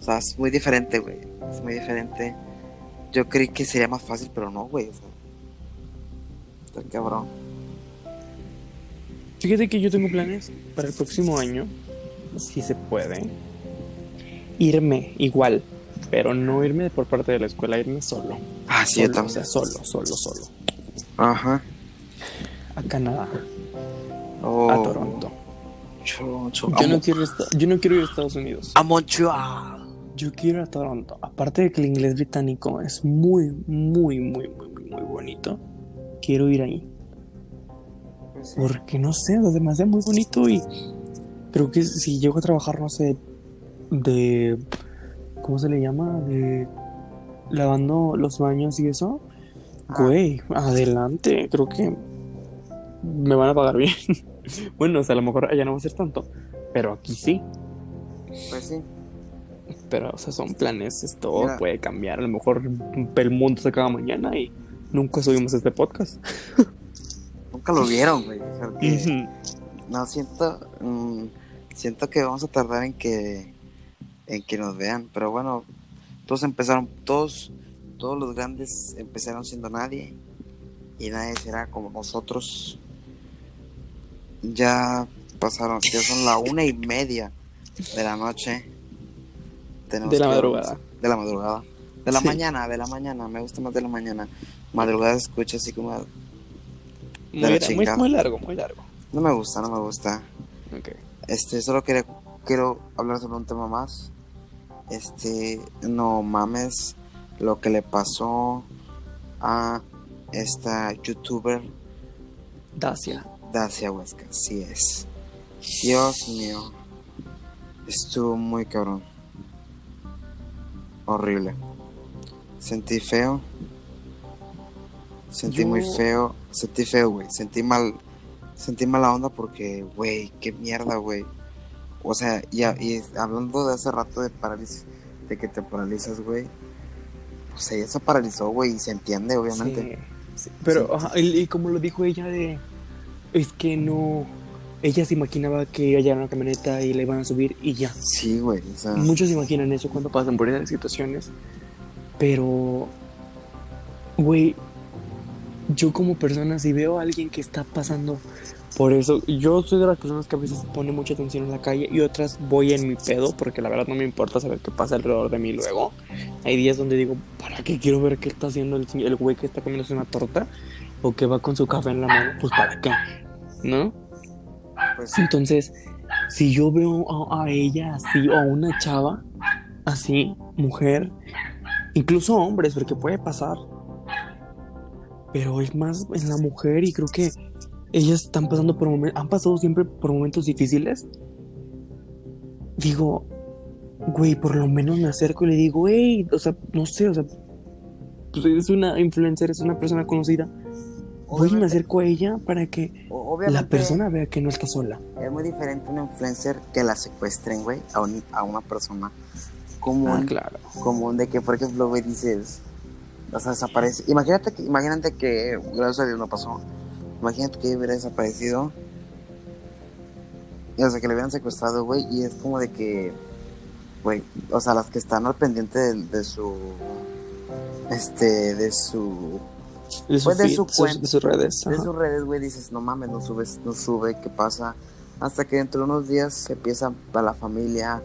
O sea, es muy diferente, güey. Es muy diferente. Yo creí que sería más fácil, pero no, güey. O sea, está cabrón. Fíjate que yo tengo planes para el próximo año, si se puede, irme igual, pero no irme por parte de la escuela, irme solo. Ah, sí, Solo, o sea, solo, solo, solo. Ajá. A Canadá, Oh, a Toronto. cho- cho- Yo no, quiero yo no quiero ir a Estados Unidos. a Montreal. Yo quiero ir a Toronto. Aparte de que el inglés británico es muy, muy, muy, muy, muy, bonito. Quiero ir ahí. Pues sí. Porque no sé, es demasiado muy bonito y creo que si llego a trabajar, no sé, de. ¿Cómo se le llama? De. lavando los baños y eso. Ah. Güey, adelante. Creo que me van a pagar bien. <laughs> bueno, o sea, a lo mejor allá no va a ser tanto, pero aquí sí. Pues sí. Pero, o sea, son planes, esto Mira. puede cambiar. A lo mejor el mundo se acaba mañana y nunca subimos este podcast. <laughs> Nunca lo vieron, güey. O sea, que- Ujú. no, siento. mm, siento que vamos a tardar en que. En que nos vean. Pero bueno, todos empezaron. Todos. Todos los grandes empezaron siendo nadie. Y nadie será como nosotros. Ya pasaron. Ya son la una y media de la noche. Tenemos De la que- madrugada. De la madrugada. De la Sí. mañana, de la mañana. Me gusta más de la mañana. Madrugada se escucha así como. Muy, muy- muy largo, muy largo. No me gusta, no me gusta. Ok. Este, solo quería, quiero hablar sobre un tema más. Este, no mames lo que le pasó a esta youtuber Dacia. Dacia Huesca, sí es. Dios mío. Estuvo muy cabrón. Horrible. Sentí feo. Sentí Yo- muy feo. Sentí feo, güey. Sentí mal. Sentí mala onda porque, güey, qué mierda, güey. O sea, y, y hablando de hace rato de parálisis, de que te paralizas, güey. Pues ella se paralizó, güey, y se entiende, obviamente. Sí, sí. Pero, Sí. ajá, y, y como lo dijo ella de... Es que no... Ella se imaginaba que iba a llegar a una camioneta y la iban a subir y ya. Sí, güey. O sea, Muchos se imaginan eso cuando pasan por esas situaciones. Pero, güey, yo como persona, si veo a alguien que está pasando por eso, yo soy de las personas que a veces pone mucha atención en la calle y otras voy en mi pedo, porque la verdad no me importa saber qué pasa alrededor de mí luego. Hay días donde digo, ¿para qué quiero ver qué está haciendo el, el güey que está comiéndose una torta? O que va con su café en la mano, pues ¿para qué? ¿No? pues. Entonces, si yo veo a, a ella así, o a una chava así, mujer, incluso hombres, porque puede pasar, pero es más en la mujer y creo que ellas están pasando por momentos, han pasado siempre por momentos difíciles. Digo, güey, por lo menos me acerco y le digo, hey, o sea, no sé, o sea, pues es una influencer, es una persona conocida. Voy y me acerco a ella para que la persona vea que no está sola. Es muy diferente una influencer que la secuestren, güey, a, un- a una persona común, Ah, claro. común de que, por ejemplo, güey, dices, o sea, desaparece. Imagínate que, imagínate que, gracias a Dios no pasó. Imagínate que hubiera desaparecido. Y, o sea, que le hubieran secuestrado, güey, y es como de que, güey, o sea, las que están al pendiente de, de su, este, de su De, su Pues de feed, su sus- cuen- de sus redes. de ajá. sus redes, güey, dices, no mames, no subes, no sube, ¿qué pasa? Hasta que dentro de unos días se empieza para la familia,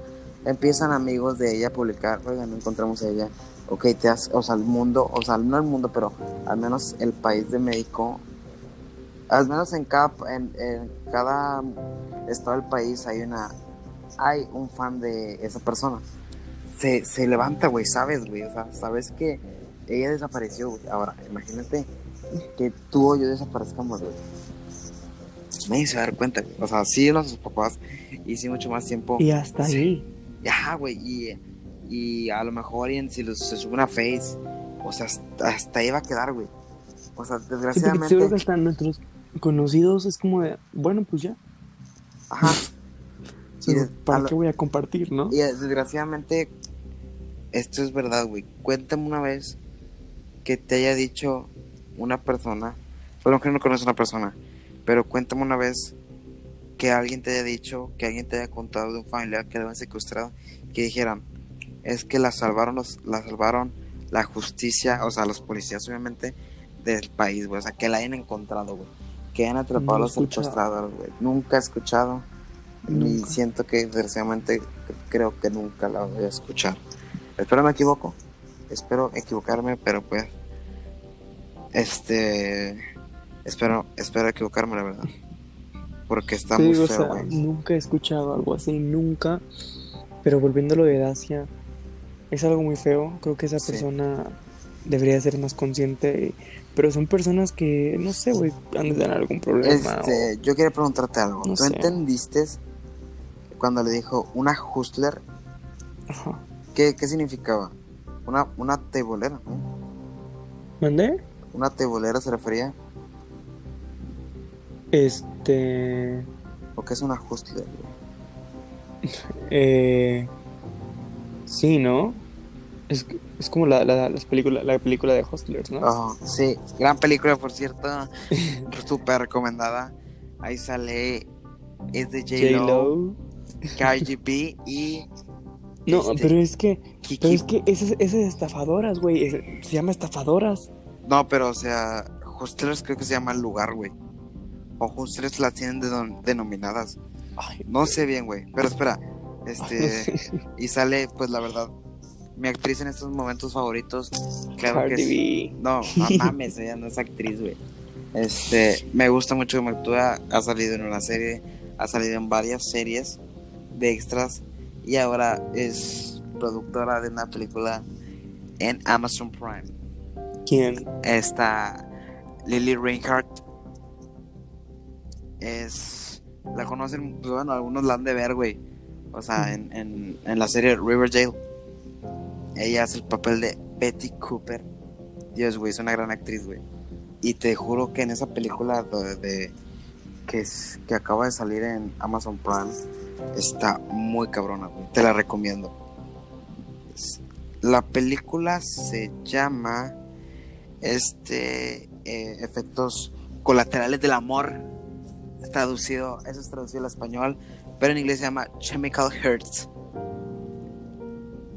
empiezan amigos de ella a publicar, oigan, no encontramos a ella. Ok, te has, o sea, el mundo, o sea, no el mundo, pero al menos el país de México, al menos en cada, en, en cada estado del país hay una, hay un fan de esa persona. Se, se levanta, güey, sabes, güey, o sea, sabes que ella desapareció, güey. Ahora, imagínate que tú o yo desaparezcamos, güey. Nadie se va a dar cuenta, güey. O sea, sí nuestros papás y sí mucho más tiempo. Y hasta Sí. ahí. Ya, güey. Y, y a lo mejor y en- si los- se sube una face, o sea, hasta, hasta ahí va a quedar, güey. O sea, Sí, desgraciadamente. seguro que hasta nuestros conocidos es como de, bueno, pues ya. Ajá. O sea, Y de- a ¿Para lo- qué voy a compartir, no? Y desgraciadamente, esto es verdad, güey. Cuéntame una vez que te haya dicho una persona, lo que no conoces a una persona, pero cuéntame una vez que alguien te haya dicho, que alguien te haya contado de un familiar que lo habían secuestrado, que dijeran, es que la salvaron, los, la salvaron la justicia, o sea, los policías obviamente del país, güey, o sea, que la hayan encontrado, güey, que hayan atrapado No a he los secuestradores, güey. Nunca he escuchado. Y Nunca. siento que desgraciadamente creo que nunca la voy a escuchar. Espero me equivoco. Espero equivocarme, pero pues. Este. Espero, espero equivocarme, la verdad. Porque está muy o feo, sea, güey. nunca he escuchado algo así, nunca. Pero volviendo a lo de Dacia, es algo muy feo. Creo que esa Sí. persona debería ser más consciente. Pero son personas que, no sé, güey, han de tener algún problema. Este, yo quería preguntarte algo. No ¿Tú sé. entendiste cuando le dijo una hustler? Ajá. ¿Qué, qué significaba? Una, una tebolera, ¿no? ¿Mandé? Una tebolera se refería. Este. ¿O qué es una hustler? güey? Eh, sí, ¿no? Es, es como la, la, las película, la película de Hustlers, ¿no? Oh, sí, gran película, por cierto. <laughs> Súper recomendada. Ahí sale. Es de J-Lo, J-Lo. Cardi B y. <laughs> No, este, pero es que, pero es que esas, esas estafadoras, güey, es- se llama estafadoras. No, pero o sea, Hustlers creo que se llama el lugar, güey. O Hustlers las tienen denom- denominadas. Ay, No sé bien, güey. Pero espera. no Este. sé. <laughs> y sale, pues la verdad. Mi actriz en estos momentos favoritos. Claro que es. No, <laughs> no mames, ella no es actriz, güey. Este, me gusta mucho cómo actúa. Ha salido en una serie, ha salido en varias series de extras. Y ahora es, productora de una película en Amazon Prime. ¿Quién? Esta Lily Reinhardt es. La conocen, pues bueno, algunos la han de ver, güey. O sea, en, en, en la serie Riverdale. Ella hace el papel de Betty Cooper. Dios, güey, es una gran actriz, güey. Y te juro que en esa película de, que, que acaba de salir en Amazon Prime está muy cabrona, güey. Te la recomiendo. La película se llama este eh, efectos colaterales del amor. Traducido, eso es traducido al español, pero en inglés se llama Chemical Hearts.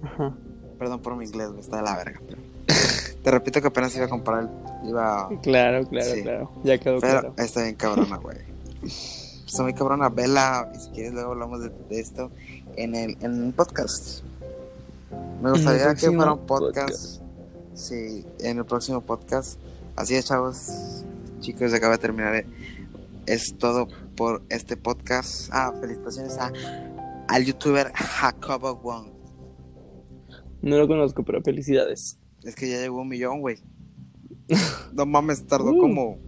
Ajá. Perdón por mi inglés, güey, está de la verga. pero- <laughs> Te repito que apenas iba a comprar el. Iba. Claro, claro, Sí. claro. Ya quedó Pero claro. está bien cabrona, güey. Está muy cabrona, vela. Y si quieres, luego hablamos de, de esto en el en un podcast. Me gustaría que fuera un podcast. Sí, en el próximo podcast. Así es, chavos. Chicos, acaba de terminar. eh, Es todo por este podcast. Ah, felicitaciones a, al youtuber Jacobo Wong. No lo conozco, pero felicidades. Es que ya llegó un millón, güey. <laughs> No mames, tardó Uh. como.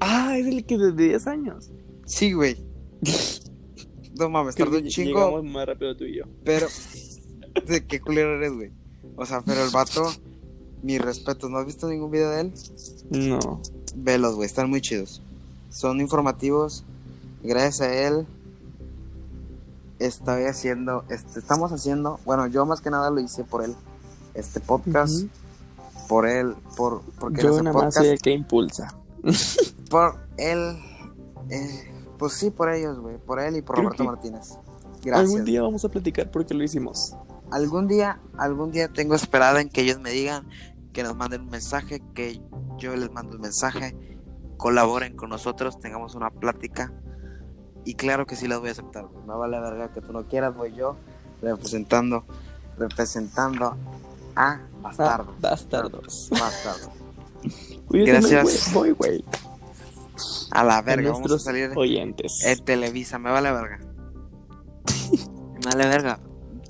Ah, es el que de 10 años. Sí, güey. <laughs> No mames, Creo tardó un chingo. Llegamos más rápido tú y yo. Pero. <laughs> ¿De qué culero eres, güey? O sea, pero el vato. Mi respeto, ¿no has visto ningún video de él? No. Velos, güey, están muy chidos. Son informativos. Gracias a él. Estoy haciendo. Este, estamos haciendo. Bueno, yo más que nada lo hice por él. Este podcast. Por él. Por, porque Yo nada más podcast. soy el que impulsa. <laughs> Por él. eh, pues sí, por ellos, güey. Por él y por Creo Roberto Martínez. Gracias. Algún día vamos a platicar por qué lo hicimos. algún día, algún día tengo esperada en que ellos me digan, que nos manden un mensaje, que yo les mando un mensaje, colaboren con nosotros, tengamos una plática. Y claro que sí las voy a aceptar. güey. No vale verga que tú no quieras, voy yo representando, representando a Ah, bastardo. bastardos. Bastardo. Cuídate, Gracias. güey. A la A verga, vamos a salir oyentes. en Televisa, me vale verga. <laughs> me vale verga.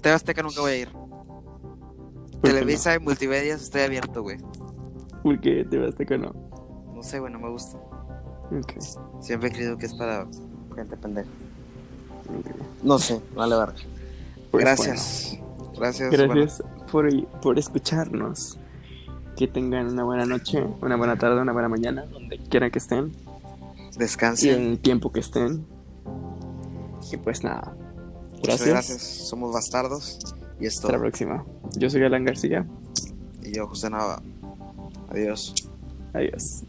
TV Azteca nunca voy a ir. ¿Por qué Televisa y multimedias estoy abierto, güey. ¿Por qué te que no? No sé, güey, no me gusta. Siempre he creído que es para gente pendeja. ok. No sé, vale verga. Pues Gracias. Gracias. bueno, gracias por, por escucharnos. Que tengan una buena noche, una buena tarde, una buena mañana, donde quiera que estén. Y descansen. en el tiempo que estén. Y pues nada. Muchas Gracias. gracias. Somos bastardos. Y Hasta la próxima. Yo soy Alan García. Y yo, José Nava. Adiós. Adiós.